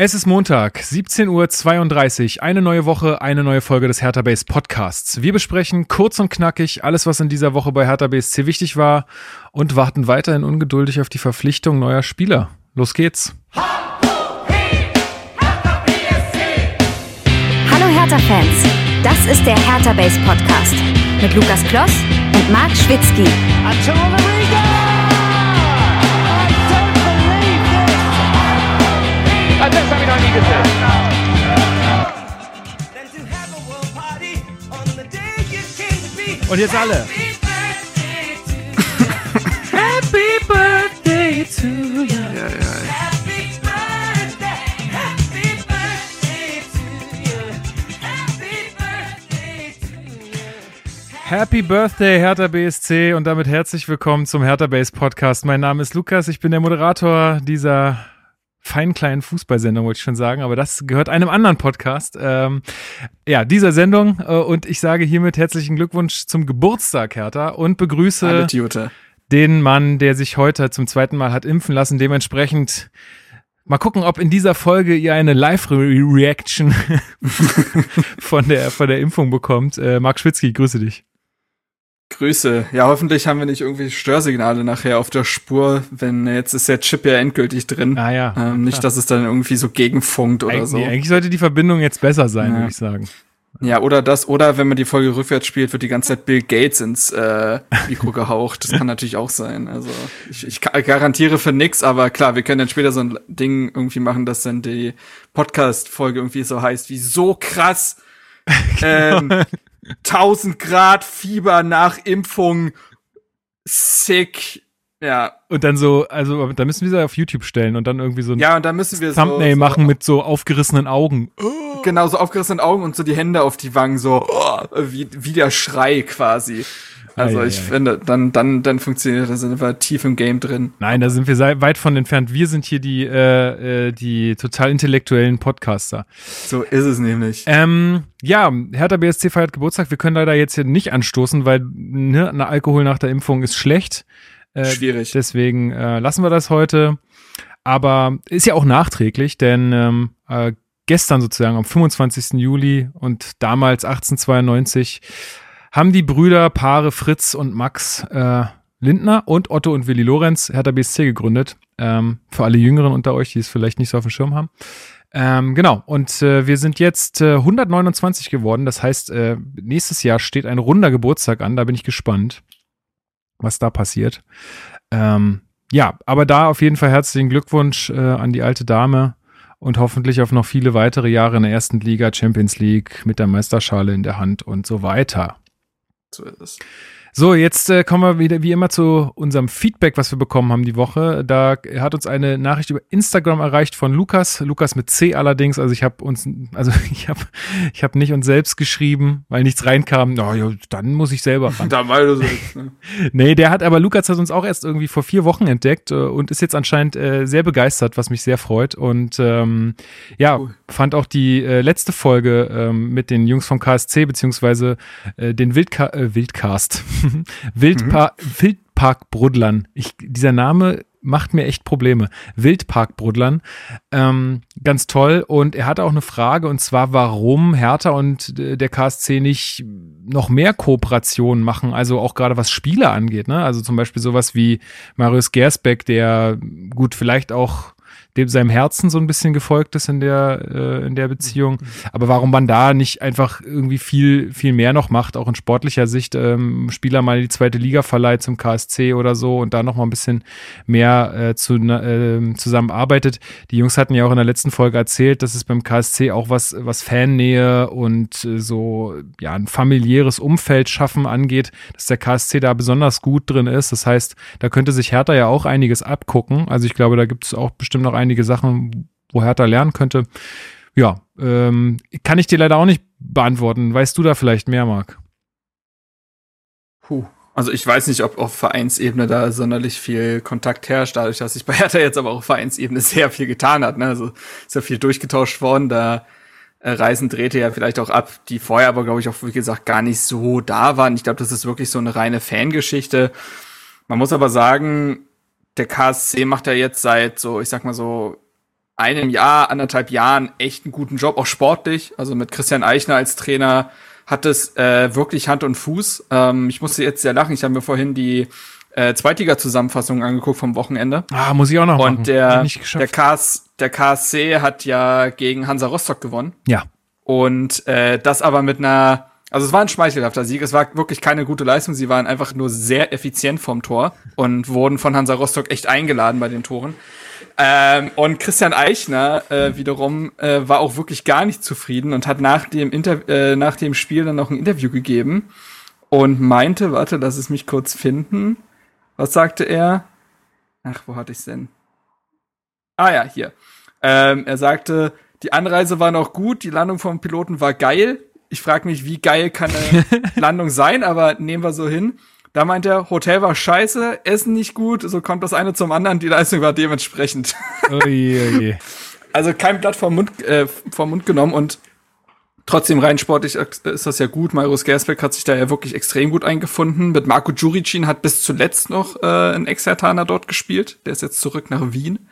Es ist Montag, 17.32 Uhr, eine neue Woche, eine neue Folge des Hertha Base Podcasts. Wir besprechen kurz und knackig alles, was in dieser Woche bei Hertha BSC wichtig war und warten weiterhin ungeduldig auf die Verpflichtung neuer Spieler. Los geht's. Hallo Hertha-Fans, das ist der Hertha Base Podcast mit Lukas Kloss und Marc Schwitzky. Das habe ich noch nie gesehen. Und jetzt alle. Happy Birthday to you. Ja, ja. Happy Birthday, Hertha BSC und damit herzlich willkommen zum Hertha Base Podcast. Mein Name ist Lukas, ich bin der Moderator dieser feinen kleinen Fußballsendung, wollte ich schon sagen, aber das gehört einem anderen Podcast. Ähm, ja, dieser Sendung äh, und ich sage hiermit herzlichen Glückwunsch zum Geburtstag, Hertha, und begrüße den Mann, der sich heute zum zweiten Mal hat impfen lassen. Dementsprechend mal gucken, ob in dieser Folge ihr eine Live-Reaction von der, von der Impfung bekommt. Äh, Marc Schwitzky, grüße dich. Grüße. Ja, hoffentlich haben wir nicht irgendwie Störsignale nachher auf der Spur, wenn jetzt ist der Chip ja endgültig drin. Ah ja. Ähm, nicht, dass es dann irgendwie so gegenfunkt oder Eig so. nee, eigentlich sollte die Verbindung jetzt besser sein, Ja. würde ich sagen. Ja, oder das, oder wenn man die Folge rückwärts spielt, wird die ganze Zeit Bill Gates ins äh, Mikro gehaucht. Das kann natürlich auch sein. Also ich, ich ga- garantiere für nix, aber klar, wir können dann später so ein Ding irgendwie machen, dass dann die Podcast-Folge irgendwie so heißt, wie so krass ähm, 1000 Grad Fieber nach Impfung, sick. Ja, Und dann so, also da müssen wir sie auf YouTube stellen und dann irgendwie so ein ja, und dann müssen wir Thumbnail so, so machen mit so aufgerissenen Augen. genau so aufgerissenen Augen und so die Hände auf die Wangen, so oh, wie, wie der Schrei quasi. Also ei, ich ei. finde, dann, dann, dann funktioniert das, sind wir tief im Game drin. Nein, da sind wir weit von entfernt. Wir sind hier die, äh, äh, die total intellektuellen Podcaster. So ist es nämlich. Ähm, ja, Hertha BSC feiert Geburtstag. Wir können leider jetzt hier nicht anstoßen, weil ne, Alkohol nach der Impfung ist schlecht. Äh, Schwierig. Deswegen äh, lassen wir das heute. Aber ist ja auch nachträglich, denn ähm, äh, gestern sozusagen am 25. Juli und damals 1892 haben die Brüder Paare Fritz und Max äh, Lindner und Otto und Willi Lorenz Hertha BSC gegründet. Ähm, für alle Jüngeren unter euch, die es vielleicht nicht so auf dem Schirm haben. Ähm, genau, und äh, wir sind jetzt äh, 129 geworden. Das heißt, äh, nächstes Jahr steht ein runder Geburtstag an. Da bin ich gespannt, was da passiert. Ähm, ja, aber da auf jeden Fall herzlichen Glückwunsch äh, an die alte Dame und hoffentlich auf noch viele weitere Jahre in der ersten Liga, Champions League mit der Meisterschale in der Hand und so weiter. So ist es. So, jetzt äh, kommen wir wieder wie immer zu unserem Feedback, was wir bekommen haben die Woche. Da hat uns eine Nachricht über Instagram erreicht von Lukas, Lukas mit C allerdings. Also ich habe uns, also ich habe, ich habe nicht uns selbst geschrieben, weil nichts reinkam. Na ja, dann muss ich selber ran. Da mal so ist, ne? Nee, der hat aber Lukas hat uns auch erst irgendwie vor vier Wochen entdeckt äh, und ist jetzt anscheinend äh, sehr begeistert, was mich sehr freut. Und ähm, ja, Cool. fand auch die äh, letzte Folge ähm, mit den Jungs vom KSC, beziehungsweise äh, den Wildka äh, Wildcast. Wildpa Wildparkbrudlern. Ich, dieser Name macht mir echt Probleme. Wildparkbrudlern. Ähm, ganz toll. Und er hatte auch eine Frage, und zwar, warum Hertha und äh, der KSC nicht noch mehr Kooperationen machen, also auch gerade was Spiele angeht. Ne? Also zum Beispiel sowas wie Marius Gersbeck, der gut vielleicht auch dem seinem Herzen so ein bisschen gefolgt ist in der äh, in der Beziehung. Aber warum man da nicht einfach irgendwie viel viel mehr noch macht, auch in sportlicher Sicht, ähm, Spieler mal in die zweite Liga verleiht zum KSC oder so und da noch mal ein bisschen mehr äh, zu, äh, zusammenarbeitet. Die Jungs hatten ja auch in der letzten Folge erzählt, dass es beim KSC auch was was Fannähe und äh, so ja ein familiäres Umfeld schaffen angeht, dass der KSC da besonders gut drin ist. Das heißt, da könnte sich Hertha ja auch einiges abgucken. Also ich glaube, da gibt es auch bestimmt noch einige Sachen, wo Hertha lernen könnte. Ja, ähm, kann ich dir leider auch nicht beantworten. Weißt du da vielleicht mehr, Marc? Puh. Also ich weiß nicht, ob auf Vereinsebene da sonderlich viel Kontakt herrscht, dadurch, dass sich bei Hertha jetzt aber auch auf Vereinsebene sehr viel getan hat. Ne? Also ist ja viel durchgetauscht worden. Da äh, Reisen drehte ja vielleicht auch ab, die vorher aber, glaube ich, auch, wie gesagt, gar nicht so da waren. Ich glaube, das ist wirklich so eine reine Fangeschichte. Man muss aber sagen, der KSC macht ja jetzt seit so, ich sag mal so, einem Jahr, anderthalb Jahren echt einen guten Job, auch sportlich. Also mit Christian Eichner als Trainer hat es äh, wirklich Hand und Fuß. Ähm, ich musste jetzt sehr lachen. Ich habe mir vorhin die äh, Zweitliga-Zusammenfassung angeguckt vom Wochenende. Ah, muss ich auch noch Und machen. der, der, KS, der KSC hat ja gegen Hansa Rostock gewonnen. ja. Und äh, das aber mit einer, also es war ein schmeichelhafter Sieg, es war wirklich keine gute Leistung, sie waren einfach nur sehr effizient vom Tor und wurden von Hansa Rostock echt eingeladen bei den Toren. Ähm, und Christian Eichner äh, wiederum äh, war auch wirklich gar nicht zufrieden und hat nach dem, Inter äh, nach dem Spiel dann noch ein Interview gegeben und meinte, warte, lass es mich kurz finden. Was sagte er? Ach, wo hatte ich's denn? Ah ja, hier. Ähm, er sagte, die Anreise war noch gut, die Landung vom Piloten war geil. Ich frage mich, wie geil kann eine Landung sein, aber nehmen wir so hin. Da meint er, Hotel war scheiße, Essen nicht gut, so kommt das eine zum anderen, die Leistung war dementsprechend. Ui, ui. Also kein Blatt vom Mund, äh, vom Mund genommen und trotzdem rein sportlich ist das ja gut. Marius Gersbeck hat sich da ja wirklich extrem gut eingefunden. Mit Marco Juricin hat bis zuletzt noch äh, ein Exertaner dort gespielt. Der ist jetzt zurück nach Wien.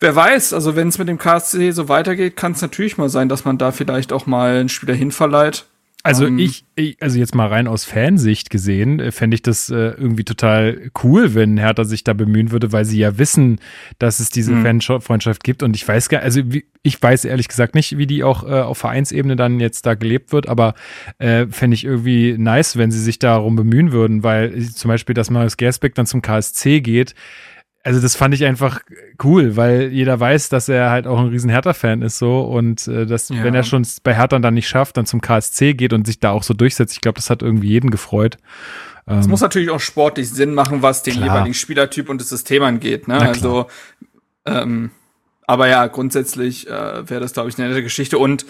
Wer weiß, also wenn es mit dem KSC so weitergeht, kann es natürlich mal sein, dass man da vielleicht auch mal einen Spieler hinverleiht. Also Ähm, ich, ich, also jetzt mal rein aus Fansicht gesehen, äh, fände ich das äh, irgendwie total cool, wenn Hertha sich da bemühen würde, weil sie ja wissen, dass es diese Mhm. Fanfreundschaft gibt. Und ich weiß gar, also wie, ich weiß ehrlich gesagt nicht, wie die auch äh, auf Vereinsebene dann jetzt da gelebt wird, aber äh, fände ich irgendwie nice, wenn sie sich darum bemühen würden, weil äh, zum Beispiel, dass Marius Gersbeck dann zum KSC geht, also das fand ich einfach cool, weil jeder weiß, dass er halt auch ein riesen Hertha-Fan ist so und äh, dass, Ja. wenn er schon bei Hertha dann nicht schafft, dann zum KSC geht und sich da auch so durchsetzt. Ich glaube, das hat irgendwie jeden gefreut. Es Ähm, muss natürlich auch sportlich Sinn machen, was den Klar. jeweiligen Spielertyp und das System angeht. Ne? Also, ähm, aber ja, grundsätzlich äh, wäre das, glaube ich, eine nette Geschichte. Und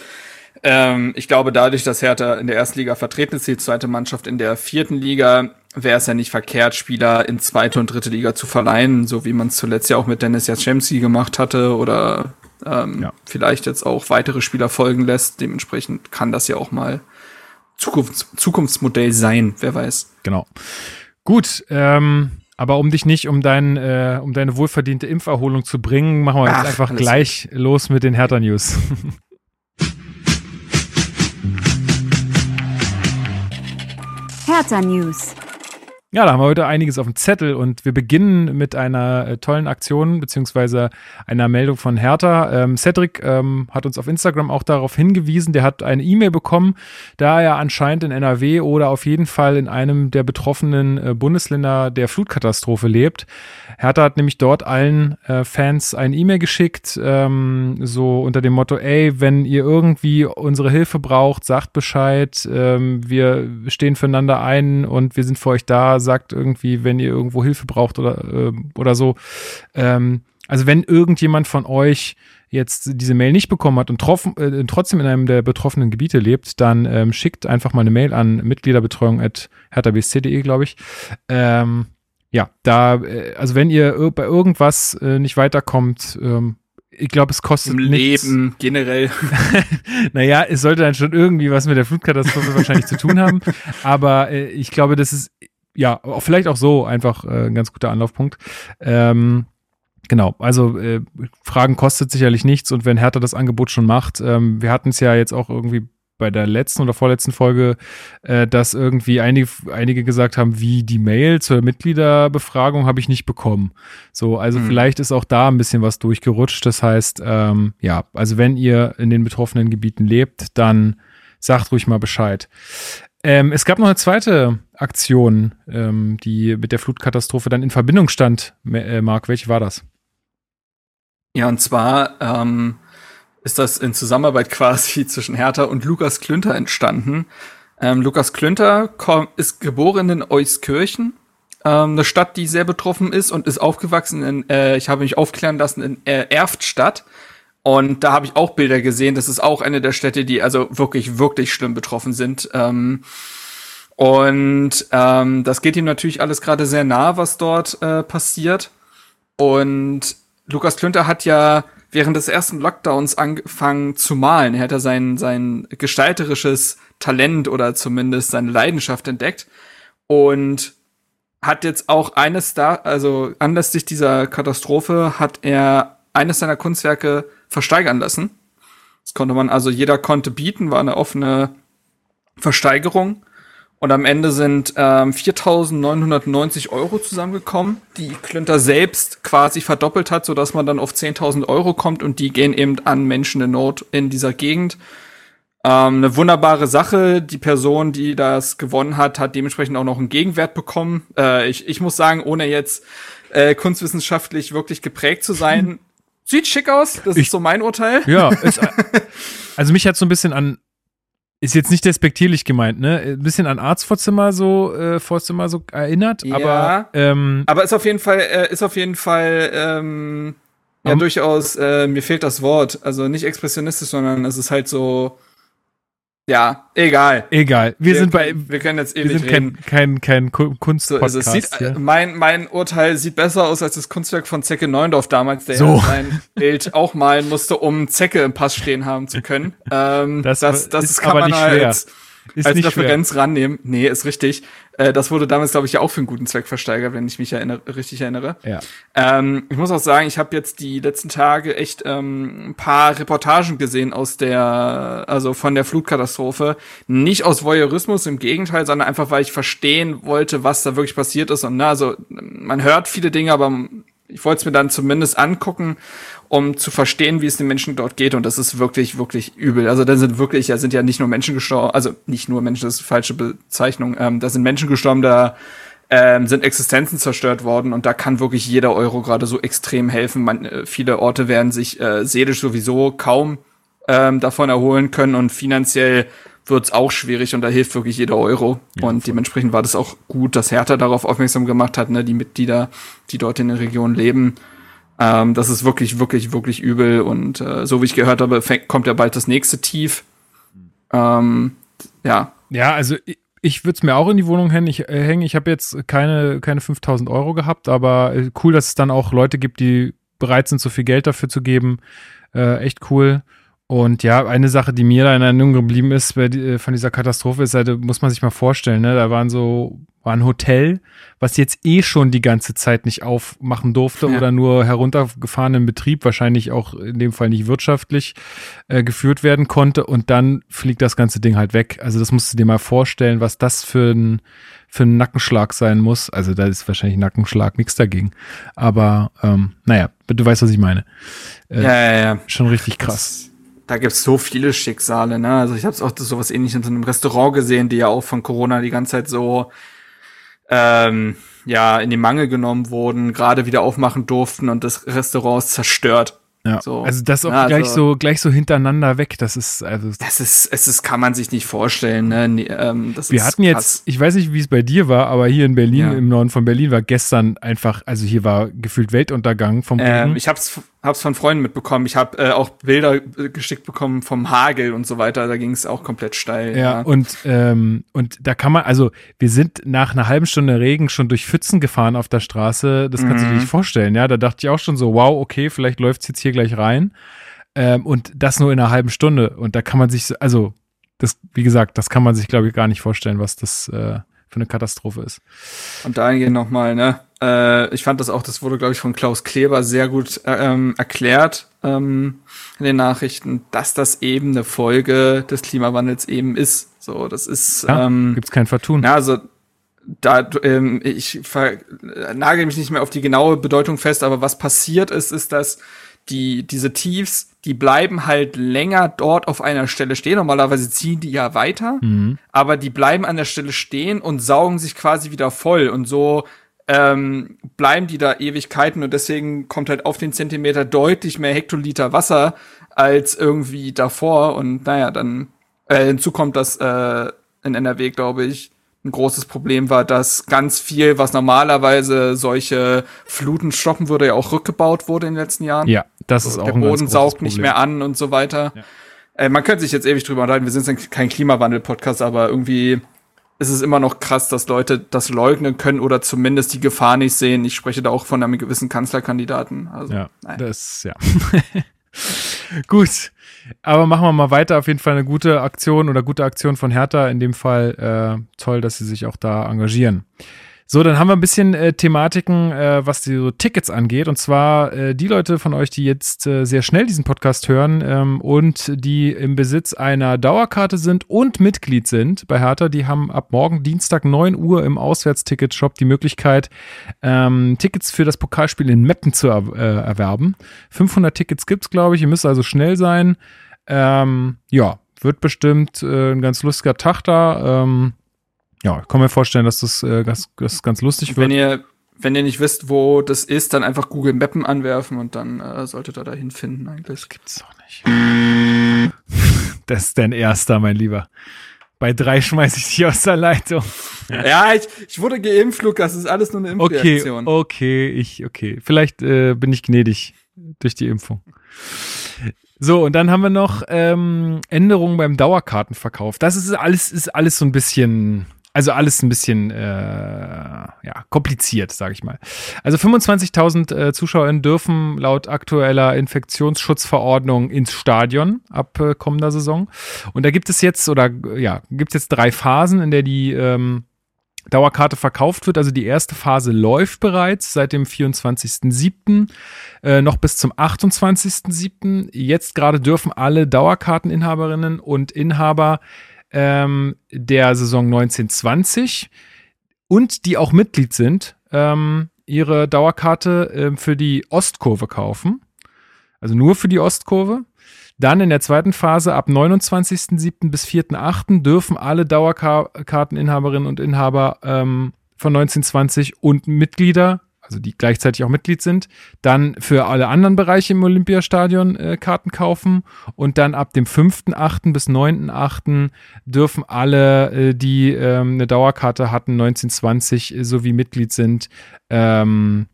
ähm, ich glaube, dadurch, dass Hertha in der ersten Liga vertreten ist, die zweite Mannschaft in der vierten Liga, wäre es ja nicht verkehrt, Spieler in zweite und dritte Liga zu verleihen, so wie man es zuletzt ja auch mit Dennis Jaschemski gemacht hatte oder ähm, Ja. vielleicht jetzt auch weitere Spieler folgen lässt. Dementsprechend kann das ja auch mal Zukunfts Zukunftsmodell sein, wer weiß. genau. Gut, ähm, aber um dich nicht um dein, äh, um deine wohlverdiente Impferholung zu bringen, machen wir jetzt Ach, einfach gleich los mit den Hertha Hertha News. Ja, da haben wir heute einiges auf dem Zettel und wir beginnen mit einer äh, tollen Aktion beziehungsweise einer Meldung von Hertha. Ähm, Cedric ähm, hat uns auf Instagram auch darauf hingewiesen, der hat eine E-Mail bekommen, da er anscheinend in NRW oder auf jeden Fall in einem der betroffenen äh, Bundesländer der Flutkatastrophe lebt. Hertha hat nämlich dort allen äh, Fans eine E-Mail geschickt, ähm, so unter dem Motto, ey, wenn ihr irgendwie unsere Hilfe braucht, sagt Bescheid, ähm, wir stehen füreinander ein und wir sind für euch da, sagt irgendwie, wenn ihr irgendwo Hilfe braucht oder, ähm, oder so. Ähm, also wenn irgendjemand von euch jetzt diese Mail nicht bekommen hat und troffen, äh, trotzdem in einem der betroffenen Gebiete lebt, dann ähm, schickt einfach mal eine Mail an mitgliederbetreuung.herthabsc.de, glaube ich. Ähm, ja, da, äh, also wenn ihr bei irgendwas äh, nicht weiterkommt, ähm, ich glaube, es kostet Im nichts. Leben generell. Naja, es sollte dann schon irgendwie was mit der Flutkatastrophe wahrscheinlich zu tun haben. Aber äh, ich glaube, das ist ja auch vielleicht auch so einfach äh, ein ganz guter Anlaufpunkt. Ähm, genau, also äh, Fragen kostet sicherlich nichts und wenn Hertha das Angebot schon macht, ähm, wir hatten es ja jetzt auch irgendwie bei der letzten oder vorletzten Folge, äh, dass irgendwie einige, einige gesagt haben, wie die Mail zur Mitgliederbefragung habe ich nicht bekommen. So, also Hm. vielleicht ist auch da ein bisschen was durchgerutscht. Das heißt, ähm, ja, also wenn ihr in den betroffenen Gebieten lebt, dann sagt ruhig mal Bescheid. Ähm, es gab noch eine zweite Aktion, ähm, die mit der Flutkatastrophe dann in Verbindung stand. Äh, Marc, welche war das? Ja, und zwar ähm, ist das in Zusammenarbeit quasi zwischen Hertha und Lukas Klünter entstanden. Ähm, Lukas Klünter komm, ist geboren in Euskirchen, ähm, eine Stadt, die sehr betroffen ist und ist aufgewachsen in, äh, ich habe mich aufklären lassen, in äh, Erftstadt. Und da habe ich auch Bilder gesehen. Das ist auch eine der Städte, die also wirklich, wirklich schlimm betroffen sind. Ähm, und ähm, das geht ihm natürlich alles gerade sehr nah, was dort äh, passiert. Und Lukas Klünter hat ja während des ersten Lockdowns angefangen zu malen. Er hat ja sein, sein gestalterisches Talent oder zumindest seine Leidenschaft entdeckt. Und hat jetzt auch eines da, also anlässlich dieser Katastrophe hat er eines seiner Kunstwerke versteigern lassen. Das konnte man, also jeder konnte bieten, war eine offene Versteigerung. Und am Ende sind ähm, 4.990 Euro zusammengekommen, die Klünter selbst quasi verdoppelt hat, sodass man dann auf 10.000 Euro kommt und die gehen eben an Menschen in Not in dieser Gegend. Ähm, eine wunderbare Sache. Die Person, die das gewonnen hat, hat dementsprechend auch noch einen Gegenwert bekommen. Äh, ich, ich muss sagen, ohne jetzt äh, kunstwissenschaftlich wirklich geprägt zu sein, sieht schick aus. Das Ich- ist so mein Urteil. Ja, es, also mich hat so ein bisschen an, ist jetzt nicht despektierlich gemeint, ne? Ein bisschen an Arztvorzimmer so, äh, Vorzimmer so erinnert, Ja. aber ähm, Aber ist auf jeden Fall, äh, ist auf jeden Fall, ähm, ja, Um- durchaus, äh, mir fehlt das Wort. Also nicht expressionistisch, sondern es ist halt so, ja, egal. egal. Wir, sind bei, wir können jetzt wir ewig sind reden. kein, kein, kein Ku- So Kunstpodcast. es. Sieht, äh, hier. mein, mein Urteil sieht besser aus als das Kunstwerk von Zecke Neundorf damals, der So. sein Bild auch malen musste, um Zecke im Pass stehen haben zu können. Ähm, Das das, das, ist kann aber man nicht halt schwer. Als, Ist als nicht schwer. Referenz rannehmen. Nee, ist richtig. Äh, das wurde damals, glaube ich, ja auch für einen guten Zweck versteigert, wenn ich mich erinnere, richtig erinnere. Ja. Ähm, ich muss auch sagen, ich habe jetzt die letzten Tage echt ähm, ein paar Reportagen gesehen aus der, also von der Flutkatastrophe. Nicht aus Voyeurismus, im Gegenteil, sondern einfach, weil ich verstehen wollte, was da wirklich passiert ist. Und na, also man hört viele Dinge, aber ich wollte es mir dann zumindest angucken, um zu verstehen, wie es den Menschen dort geht. Und das ist wirklich, wirklich übel. Also da sind wirklich, da sind ja nicht nur Menschen gestorben, also nicht nur Menschen, das ist eine falsche Bezeichnung. Ähm, da sind Menschen gestorben, da ähm, sind Existenzen zerstört worden und da kann wirklich jeder Euro gerade so extrem helfen. Man, äh, viele Orte werden sich äh, seelisch sowieso kaum ähm, davon erholen können und finanziell wird's auch schwierig und da hilft wirklich jeder Euro. und dementsprechend war das auch gut, dass Hertha darauf aufmerksam gemacht hat, ne, die Mitglieder, die dort in der Region leben. Ähm, das ist wirklich, wirklich, wirklich übel und äh, so wie ich gehört habe, fängt, kommt ja bald das nächste Tief. Ähm, ja, Ja, also ich, ich würde es mir auch in die Wohnung hängen. Ich, äh, hängen. ich habe jetzt keine, keine 5000 Euro gehabt, aber äh, cool, dass es dann auch Leute gibt, die bereit sind, so viel Geld dafür zu geben. Äh, echt cool. Und ja, eine Sache, die mir da in Erinnerung geblieben ist äh, von dieser Katastrophe, ist, halt, da muss man sich mal vorstellen, ne? da waren so, war ein Hotel, was jetzt eh schon die ganze Zeit nicht aufmachen durfte Ja. oder nur heruntergefahrenen Betrieb, wahrscheinlich auch in dem Fall nicht wirtschaftlich äh, geführt werden konnte und dann fliegt das ganze Ding halt weg. Also das musst du dir mal vorstellen, was das für ein, für ein Nackenschlag sein muss. Also da ist wahrscheinlich Nackenschlag nichts dagegen. Aber ähm, naja, du weißt, was ich meine. Äh, ja, ja, ja. Schon richtig krass. Da gibt's so viele Schicksale, ne? Also ich habe auch so was ähnliches in so einem Restaurant gesehen, die ja auch von Corona die ganze Zeit so ähm, ja in die Mangel genommen wurden, gerade wieder aufmachen durften und das Restaurant ist zerstört. Ja. So. Also das auch Ja, gleich also- so gleich so hintereinander weg. Das ist also Das ist, es ist, kann man sich nicht vorstellen, ne? Nee, ähm, das wir hatten jetzt, krass. ich weiß nicht, wie es bei dir war, aber hier in Berlin, Ja. im Norden von Berlin, war gestern einfach, also hier war gefühlt Weltuntergang vom Ähm, ich hab's, hab's von Freunden mitbekommen. Ich habe äh, auch Bilder äh, geschickt bekommen vom Hagel und so weiter. Da ging es auch komplett steil. Ja, und, ähm, und da kann man, also wir sind nach einer halben Stunde Regen schon durch Pfützen gefahren auf der Straße. Das kannst du Mhm. dir nicht vorstellen, ja. Da dachte ich auch schon so, wow, okay, vielleicht läuft's jetzt hier gleich rein. Ähm, und das nur in einer halben Stunde. Und da kann man sich, so- also, das, wie gesagt, das kann man sich, glaube ich, gar nicht vorstellen, was das äh, für eine Katastrophe ist. Und dahingehend nochmal, ne? Äh, ich fand das auch, das wurde, glaube ich, von Klaus Kleber sehr gut äh, ähm, erklärt ähm, in den Nachrichten, dass das eben eine Folge des Klimawandels eben ist. So, das ist Ja, ähm, gibt's kein Vertun. Ja, also da ähm, ich nagel mich nicht mehr auf die genaue Bedeutung fest, aber was passiert ist, ist, dass die diese Tiefs, die bleiben halt länger dort auf einer Stelle stehen. Normalerweise ziehen die ja weiter, Mhm. aber die bleiben an der Stelle stehen und saugen sich quasi wieder voll und so ähm, bleiben die da Ewigkeiten und deswegen kommt halt auf den Zentimeter deutlich mehr Hektoliter Wasser als irgendwie davor und naja, dann äh, hinzu kommt, dass äh, in NRW, glaube ich, ein großes Problem war, dass ganz viel, was normalerweise solche Fluten stoppen würde, ja auch rückgebaut wurde in den letzten Jahren. Ja, das ist auch Der ein Boden saugt nicht mehr an und so weiter. Äh, man könnte sich jetzt ewig drüber unterhalten. Wir sind kein Klimawandel-Podcast, aber irgendwie ist es immer noch krass, dass Leute das leugnen können oder zumindest die Gefahr nicht sehen. Ich spreche da auch von einem gewissen Kanzlerkandidaten. Also, Ja, nein. das, ja. Gut. Aber machen wir mal weiter. Auf jeden Fall eine gute Aktion oder gute Aktion von Hertha. In dem Fall äh, toll, dass sie sich auch da engagieren. So, dann haben wir ein bisschen äh, Thematiken, äh, was die so Tickets angeht. Und zwar äh, die Leute von euch, die jetzt äh, sehr schnell diesen Podcast hören ähm, und die im Besitz einer Dauerkarte sind und Mitglied sind bei Hertha, die haben ab morgen Dienstag 9 Uhr im Auswärtsticket-Shop die Möglichkeit, ähm, Tickets für das Pokalspiel in Meppen zu er äh, erwerben. 500 Tickets gibt's, glaube ich. Ihr müsst also schnell sein. Ähm, ja, wird bestimmt äh, ein ganz lustiger Tag da. Ähm, ja, ich kann mir vorstellen, dass das, äh, ganz, das ganz lustig wird. Wenn ihr, wenn ihr nicht wisst, wo das ist, dann einfach Google Mappen anwerfen und dann äh, solltet ihr dahin finden eigentlich. Das gibt's doch nicht. das ist dein erster, mein Lieber. Bei drei schmeiß ich dich aus der Leitung. ja, ich, ich wurde geimpft, Lukas. Das ist alles nur eine Impfreaktion. Okay, okay, ich, okay. Vielleicht äh, bin ich gnädig durch die Impfung. So, und dann haben wir noch ähm, Änderungen beim Dauerkartenverkauf. Das ist alles, ist alles so ein bisschen, also alles ein bisschen äh, ja, kompliziert, sage ich mal. Also 25.000 äh, ZuschauerInnen dürfen laut aktueller Infektionsschutzverordnung ins Stadion ab äh, kommender Saison. Und da gibt es jetzt, oder ja, gibt es jetzt drei Phasen, in der die ähm, Dauerkarte verkauft wird. Also die erste Phase läuft bereits seit dem 24.07. Äh, noch bis zum 28.07. Jetzt gerade dürfen alle Dauerkarteninhaberinnen und Inhaber ähm, der Saison 1920 und die auch Mitglied sind, ähm, ihre Dauerkarte äh, für die Ostkurve kaufen. Also nur für die Ostkurve. Dann in der zweiten Phase ab 29.07. bis 4.08. dürfen alle Dauerkarteninhaberinnen und Inhaber ähm, von 1920 und Mitglieder, also die gleichzeitig auch Mitglied sind, dann für alle anderen Bereiche im Olympiastadion äh, Karten kaufen und dann ab dem 5.8. bis 9.8. dürfen alle, äh, die ähm, eine Dauerkarte hatten, 1920 äh, sowie Mitglied sind, ähm,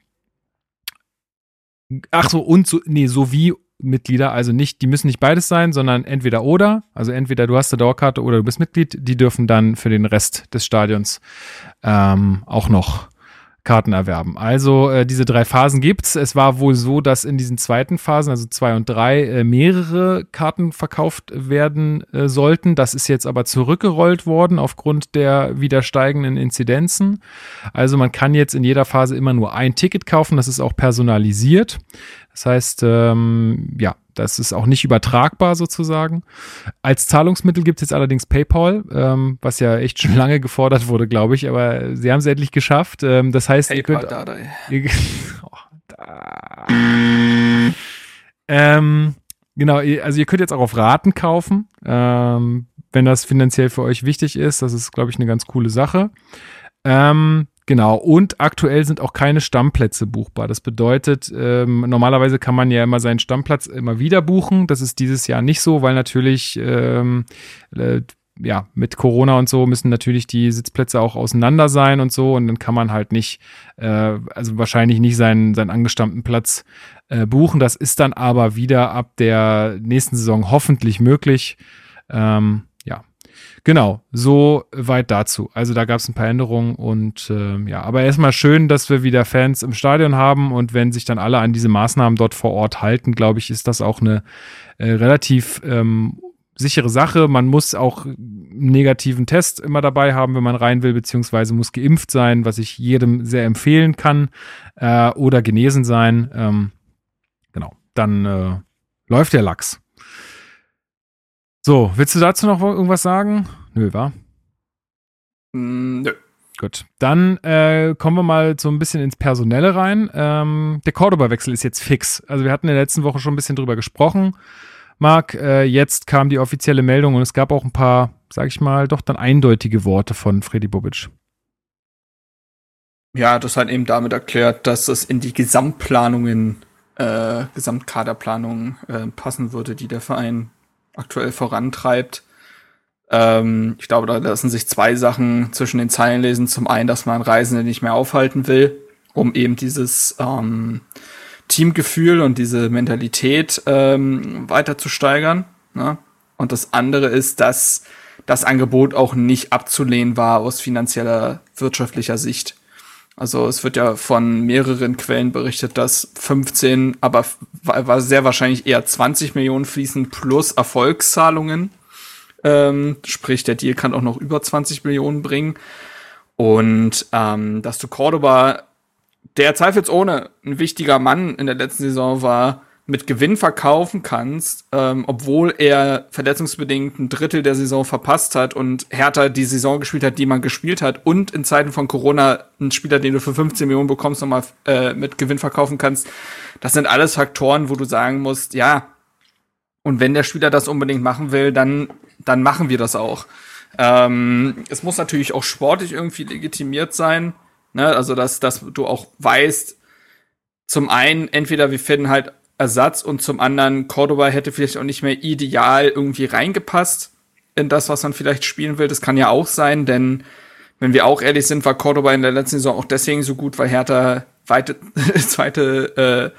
ach so, und so, nee, sowie Mitglieder, also nicht, die müssen nicht beides sein, sondern entweder oder, also entweder du hast eine Dauerkarte oder du bist Mitglied, die dürfen dann für den Rest des Stadions ähm, auch noch Karten erwerben. Also äh, diese drei Phasen gibt's. Es war wohl so, dass in diesen zweiten Phasen, also zwei und drei, äh, mehrere Karten verkauft werden äh, sollten. Das ist jetzt aber zurückgerollt worden aufgrund der wieder steigenden Inzidenzen. Also man kann jetzt in jeder Phase immer nur ein Ticket kaufen. Das ist auch personalisiert. Das heißt, ähm, ja, das ist auch nicht übertragbar sozusagen. Als Zahlungsmittel gibt es jetzt allerdings PayPal, ähm, was ja echt schon lange gefordert wurde, glaube ich, aber sie haben es endlich geschafft. Ähm, das heißt, PayPal, ihr könnt. da, da. Ihr, oh, da. Ähm, genau, also ihr könnt jetzt auch auf Raten kaufen, ähm, wenn das finanziell für euch wichtig ist. Das ist, glaube ich, eine ganz coole Sache. Ähm, Genau, und aktuell sind auch keine Stammplätze buchbar. Das bedeutet, ähm, normalerweise kann man ja immer seinen Stammplatz immer wieder buchen. Das ist dieses Jahr nicht so, weil natürlich ähm, äh, ja, mit Corona und so müssen natürlich die Sitzplätze auch auseinander sein und so. Und dann kann man halt nicht, äh, also wahrscheinlich nicht seinen, seinen angestammten Platz äh, buchen. Das ist dann aber wieder ab der nächsten Saison hoffentlich möglich. Ähm, Genau, so weit dazu. Also da gab es ein paar Änderungen und äh, ja, aber erstmal schön, dass wir wieder Fans im Stadion haben und wenn sich dann alle an diese Maßnahmen dort vor Ort halten, glaube ich, ist das auch eine äh, relativ ähm, sichere Sache. Man muss auch einen negativen Test immer dabei haben, wenn man rein will, beziehungsweise muss geimpft sein, was ich jedem sehr empfehlen kann, äh, oder genesen sein. Ähm, genau, dann äh, läuft der Lachs. So, willst du dazu noch irgendwas sagen? Nö, wa? Mm, nö. Gut, dann äh, kommen wir mal so ein bisschen ins Personelle rein. Ähm, der Cordoba-Wechsel ist jetzt fix. Also wir hatten in der letzten Woche schon ein bisschen drüber gesprochen. Marc, äh, jetzt kam die offizielle Meldung und es gab auch ein paar, sag ich mal, doch dann eindeutige Worte von Freddy Bobic. Ja, das hat eben damit erklärt, dass es in die Gesamtplanungen, äh, Gesamtkaderplanungen äh, passen würde, die der Verein aktuell vorantreibt. Ähm, ich glaube, da lassen sich zwei Sachen zwischen den Zeilen lesen. Zum einen, dass man Reisende nicht mehr aufhalten will, um eben dieses ähm, Teamgefühl und diese Mentalität ähm, weiter zu steigern. Ne? Und das andere ist, dass das Angebot auch nicht abzulehnen war aus finanzieller, wirtschaftlicher Sicht. Also es wird ja von mehreren Quellen berichtet, dass 15, aber war sehr wahrscheinlich eher 20 Millionen fließen plus Erfolgszahlungen. Ähm, sprich, der Deal kann auch noch über 20 Millionen bringen. Und ähm, dass du Cordoba, der zweifelsohne ein wichtiger Mann in der letzten Saison war, mit Gewinn verkaufen kannst, ähm, obwohl er verletzungsbedingt ein Drittel der Saison verpasst hat und Hertha die Saison gespielt hat, die man gespielt hat und in Zeiten von Corona einen Spieler, den du für 15 Millionen bekommst, nochmal äh, mit Gewinn verkaufen kannst. Das sind alles Faktoren, wo du sagen musst, ja, und wenn der Spieler das unbedingt machen will, dann, dann machen wir das auch. Ähm, es muss natürlich auch sportlich irgendwie legitimiert sein, ne? also dass, dass du auch weißt, zum einen, entweder wir finden halt Ersatz und zum anderen Cordoba hätte vielleicht auch nicht mehr ideal irgendwie reingepasst in das, was man vielleicht spielen will. Das kann ja auch sein, denn wenn wir auch ehrlich sind, war Cordoba in der letzten Saison auch deswegen so gut, weil Hertha weite, zweite,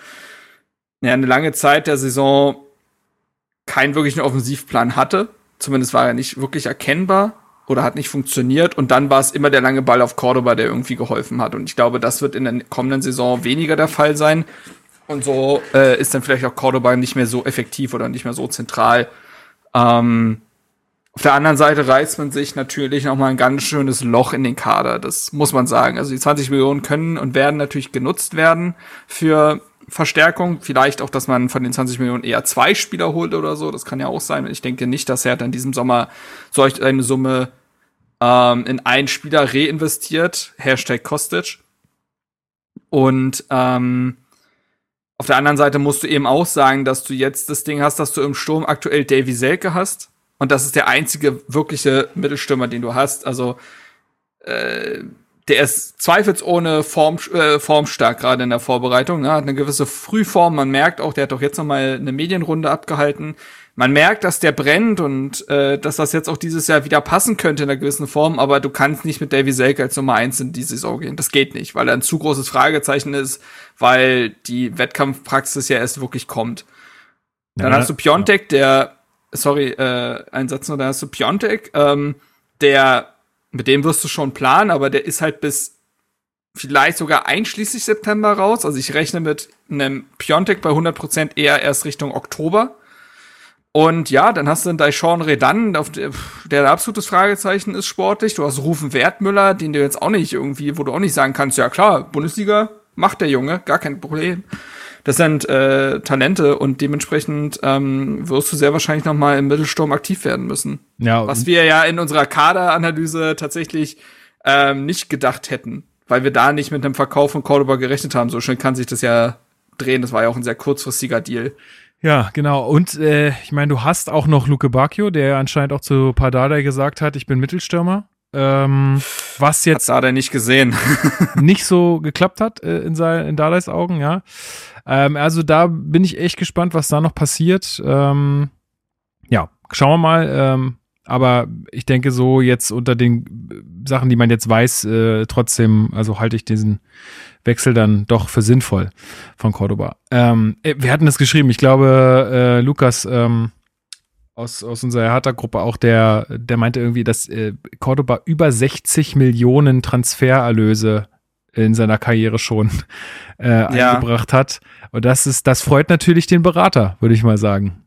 äh, ja, eine lange Zeit der Saison keinen wirklichen Offensivplan hatte. Zumindest war er nicht wirklich erkennbar oder hat nicht funktioniert. Und dann war es immer der lange Ball auf Cordoba, der irgendwie geholfen hat. Und ich glaube, das wird in der kommenden Saison weniger der Fall sein. Und so äh, ist dann vielleicht auch Cordoba nicht mehr so effektiv oder nicht mehr so zentral. Ähm, auf der anderen Seite reißt man sich natürlich noch mal ein ganz schönes Loch in den Kader. Das muss man sagen. Also die 20 Millionen können und werden natürlich genutzt werden für Verstärkung. Vielleicht auch, dass man von den 20 Millionen eher zwei Spieler holt oder so. Das kann ja auch sein. Ich denke nicht, dass er dann diesem Sommer solch eine Summe ähm, in einen Spieler reinvestiert. Hashtag Kostic. Und ähm, auf der anderen Seite musst du eben auch sagen, dass du jetzt das Ding hast, dass du im Sturm aktuell Davy Selke hast. Und das ist der einzige wirkliche Mittelstürmer, den du hast. Also äh, der ist zweifelsohne Form, äh, formstark gerade in der Vorbereitung. Ne? Hat eine gewisse Frühform. Man merkt auch, der hat doch jetzt noch mal eine Medienrunde abgehalten man merkt, dass der brennt und äh, dass das jetzt auch dieses Jahr wieder passen könnte in einer gewissen Form, aber du kannst nicht mit Davy Selke als Nummer eins in die Saison gehen. Das geht nicht, weil er ein zu großes Fragezeichen ist, weil die Wettkampfpraxis ja erst wirklich kommt. Dann ja, hast du Piontek, der, sorry, äh, ein Satz nur, dann hast du Piontek, ähm, der, mit dem wirst du schon planen, aber der ist halt bis vielleicht sogar einschließlich September raus. Also ich rechne mit einem Piontek bei 100% eher erst Richtung Oktober. Und ja, dann hast du einen Daishon Redan, der, der ein absolutes Fragezeichen ist sportlich. Du hast Rufen Wertmüller, den du jetzt auch nicht irgendwie, wo du auch nicht sagen kannst, ja klar, Bundesliga macht der Junge, gar kein Problem. Das sind äh, Talente und dementsprechend ähm, wirst du sehr wahrscheinlich noch mal im Mittelsturm aktiv werden müssen. Ja. Was wir ja in unserer Kaderanalyse tatsächlich ähm, nicht gedacht hätten, weil wir da nicht mit einem Verkauf von Cordoba gerechnet haben. So schnell kann sich das ja drehen. Das war ja auch ein sehr kurzfristiger Deal. Ja, genau. Und äh, ich meine, du hast auch noch Luke Bacchio, der anscheinend auch zu Pardada gesagt hat, ich bin Mittelstürmer. Ähm, was jetzt hat Dardai nicht gesehen. nicht so geklappt hat äh, in, sein, in Dardais Augen, ja. Ähm, also da bin ich echt gespannt, was da noch passiert. Ähm, ja, schauen wir mal. Aber ich denke so jetzt unter den Sachen, die man jetzt weiß, äh, trotzdem, also halte ich diesen Wechsel dann doch für sinnvoll von Cordoba. Ähm, äh, wir hatten das geschrieben, ich glaube, äh, Lukas ähm, aus, aus unserer Hertha-Gruppe auch, der, der meinte irgendwie, dass äh, Cordoba über 60 Millionen Transfererlöse in seiner Karriere schon äh, ja. eingebracht hat. Und das ist, das freut natürlich den Berater, würde ich mal sagen.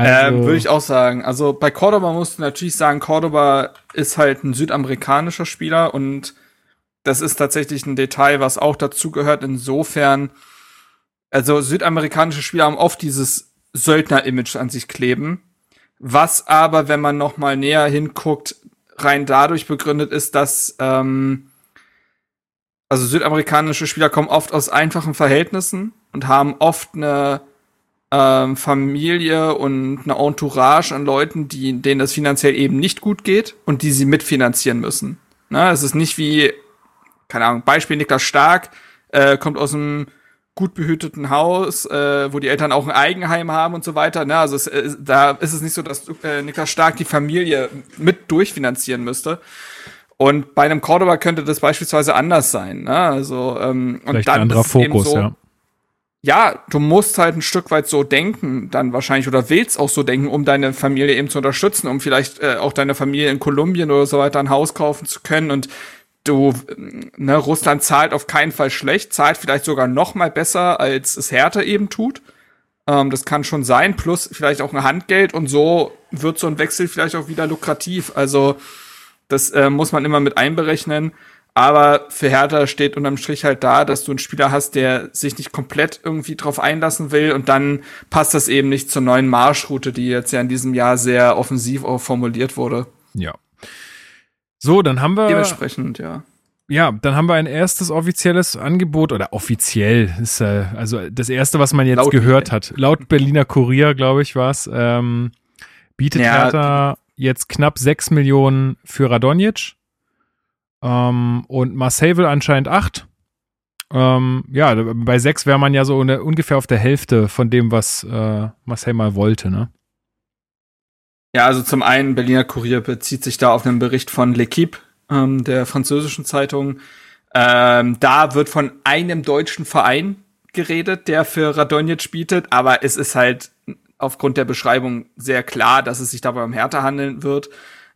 Also, ähm, würde ich auch sagen. Also bei Cordoba musst du natürlich sagen, Cordoba ist halt ein südamerikanischer Spieler und das ist tatsächlich ein Detail, was auch dazu gehört. Insofern, also südamerikanische Spieler haben oft dieses Söldner-Image an sich kleben, was aber, wenn man noch mal näher hinguckt, rein dadurch begründet ist, dass ähm, also südamerikanische Spieler kommen oft aus einfachen Verhältnissen und haben oft eine ähm, Familie und eine Entourage an Leuten, die, denen das finanziell eben nicht gut geht und die sie mitfinanzieren müssen. Na, es ist nicht wie keine Ahnung, Beispiel Niklas Stark, äh, kommt aus einem gut behüteten Haus, äh, wo die Eltern auch ein Eigenheim haben und so weiter. Ne? Also es, äh, da ist es nicht so, dass äh, Niklas Stark die Familie mit durchfinanzieren müsste. Und bei einem Cordoba könnte das beispielsweise anders sein. Ne? Also ähm, Vielleicht und dann ein anderer Fokus, so, ja. Ja, du musst halt ein Stück weit so denken, dann wahrscheinlich oder willst auch so denken, um deine Familie eben zu unterstützen, um vielleicht äh, auch deine Familie in Kolumbien oder so weiter ein Haus kaufen zu können und du, ne, Russland zahlt auf keinen Fall schlecht, zahlt vielleicht sogar noch mal besser, als es Hertha eben tut. Ähm, das kann schon sein, plus vielleicht auch ein Handgeld und so wird so ein Wechsel vielleicht auch wieder lukrativ. Also das äh, muss man immer mit einberechnen. Aber für Hertha steht unterm Strich halt da, dass du einen Spieler hast, der sich nicht komplett irgendwie drauf einlassen will und dann passt das eben nicht zur neuen Marschroute, die jetzt ja in diesem Jahr sehr offensiv auch formuliert wurde. Ja. So, dann haben wir. Dementsprechend, ja. Ja, dann haben wir ein erstes offizielles Angebot oder offiziell ist äh, also das erste, was man jetzt Laut gehört hat. Laut Berliner Kurier, glaube ich, war es. Ähm, bietet ja. Hertha jetzt knapp 6 Millionen für Radonjic ähm, und Marseille will anscheinend 8. Ähm, ja, bei 6 wäre man ja so eine, ungefähr auf der Hälfte von dem, was äh, Marseille mal wollte, ne? Ja, also zum einen, Berliner Kurier bezieht sich da auf einen Bericht von L'Equipe, ähm, der französischen Zeitung. Ähm, da wird von einem deutschen Verein geredet, der für Radonjic bietet, aber es ist halt aufgrund der Beschreibung sehr klar, dass es sich dabei um Härte handeln wird.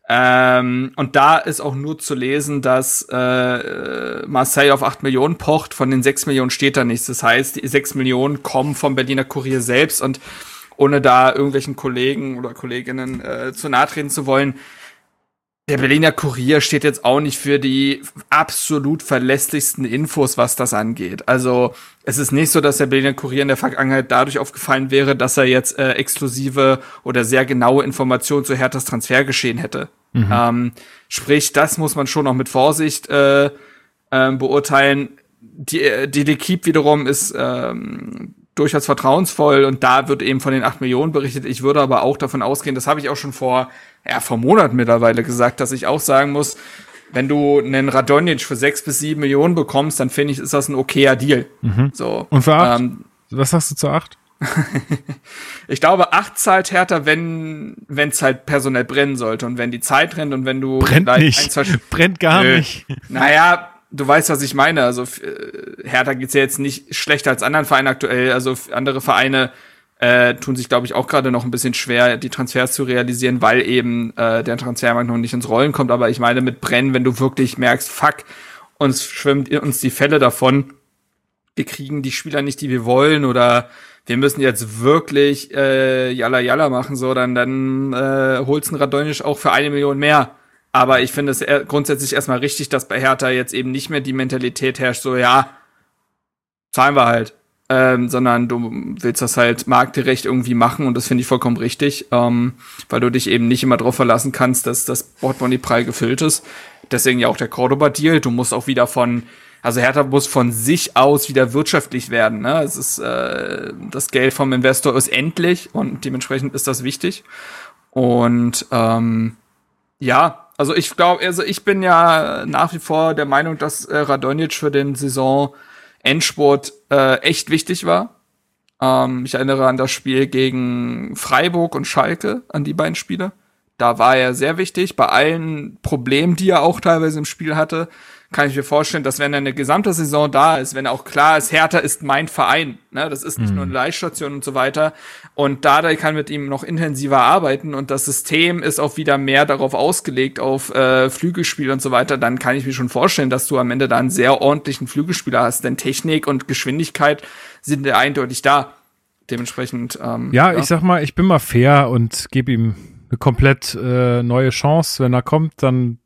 Ähm, und da ist auch nur zu lesen, dass äh, Marseille auf 8 Millionen pocht, von den 6 Millionen steht da nichts. Das heißt, die 6 Millionen kommen vom Berliner Kurier selbst und ohne da irgendwelchen Kollegen oder Kolleginnen äh, zu nahe treten zu wollen, der Berliner Kurier steht jetzt auch nicht für die absolut verlässlichsten Infos, was das angeht. Also es ist nicht so, dass der Berliner Kurier in der Vergangenheit dadurch aufgefallen wäre, dass er jetzt äh, exklusive oder sehr genaue Informationen zu Herthas Transfergeschehen hätte. Mhm. Ähm, sprich, das muss man schon noch mit Vorsicht äh, äh, beurteilen. Die, äh, die L'Equipe wiederum ist ähm, durchaus vertrauensvoll und da wird eben von den acht Millionen berichtet. Ich würde aber auch davon ausgehen, das habe ich auch schon vor, ja, vor Monaten mittlerweile gesagt, dass ich auch sagen muss, wenn du einen Radonjic für sechs bis sieben Millionen bekommst, dann finde ich, ist das ein okayer Deal. Mhm. So. Und für acht? Ähm, Was sagst du zu acht? ich glaube, acht zahlt härter, wenn es halt personell brennen sollte und wenn die Zeit rennt und wenn du brennt nicht, ein, brennt gar Nö. nicht. Naja, du weißt, was ich meine. Also äh, Hertha geht's ja jetzt nicht schlechter als anderen Vereinen aktuell. Also andere Vereine äh, tun sich, glaube ich, auch gerade noch ein bisschen schwer, die Transfers zu realisieren, weil eben äh, der Transfermarkt noch nicht ins Rollen kommt. Aber ich meine mit Brennen, wenn du wirklich merkst, fuck, uns schwimmt uns die Fälle davon, wir kriegen die Spieler nicht, die wir wollen, oder wir müssen jetzt wirklich äh, Jalla Jalla machen, so, dann, dann äh, holst ein Radonisch auch für eine Million mehr. Aber ich finde es grundsätzlich erstmal richtig, dass bei Hertha jetzt eben nicht mehr die Mentalität herrscht, so ja, zahlen wir halt. Ähm, sondern du willst das halt marktgerecht irgendwie machen und das finde ich vollkommen richtig, ähm, weil du dich eben nicht immer darauf verlassen kannst, dass das Portemonnaie prall gefüllt ist. Deswegen ja auch der Cordoba-Deal. Du musst auch wieder von, also Hertha muss von sich aus wieder wirtschaftlich werden. Ne? Es ist äh, das Geld vom Investor ist endlich und dementsprechend ist das wichtig. Und ähm, ja, also ich glaube, also ich bin ja nach wie vor der Meinung, dass äh, Radonjic für den Saison Endspurt äh, echt wichtig war. Ähm, ich erinnere an das Spiel gegen Freiburg und Schalke, an die beiden Spiele. Da war er sehr wichtig, bei allen Problemen, die er auch teilweise im Spiel hatte kann ich mir vorstellen, dass wenn er eine gesamte Saison da ist, wenn auch klar ist, Hertha ist mein Verein, ne, das ist nicht mhm. nur eine Leihstation und so weiter, und Dardai kann mit ihm noch intensiver arbeiten und das System ist auch wieder mehr darauf ausgelegt, auf äh, Flügelspiel und so weiter, dann kann ich mir schon vorstellen, dass du am Ende da einen sehr ordentlichen Flügelspieler hast, denn Technik und Geschwindigkeit sind ja eindeutig da. Dementsprechend. Ähm, ja, ja, ich sag mal, ich bin mal fair und gebe ihm eine komplett äh, neue Chance. Wenn er kommt, dann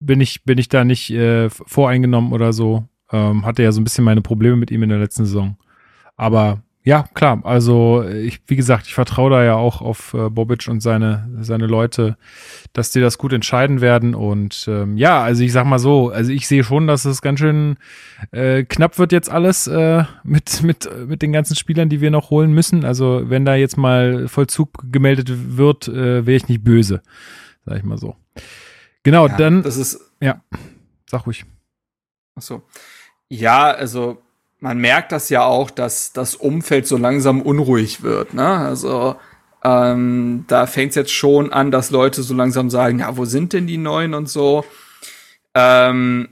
bin ich, bin ich da nicht äh, voreingenommen oder so. Ähm, hatte ja so ein bisschen meine Probleme mit ihm in der letzten Saison. Aber ja, klar, also ich, wie gesagt, ich vertraue da ja auch auf äh, Bobic und seine, seine Leute, dass die das gut entscheiden werden. Und ähm, ja, also ich sag mal so, also ich sehe schon, dass es ganz schön äh, knapp wird jetzt alles äh, mit, mit, mit den ganzen Spielern, die wir noch holen müssen. Also wenn da jetzt mal Vollzug gemeldet wird, äh, wäre ich nicht böse, sag ich mal so. Genau, ja, dann. Das ist. Ja, sag ruhig. Ach so. Ja, also man merkt das ja auch, dass das Umfeld so langsam unruhig wird. Ne? Also ähm, da fängt es jetzt schon an, dass Leute so langsam sagen, ja, wo sind denn die Neuen und so. Ähm,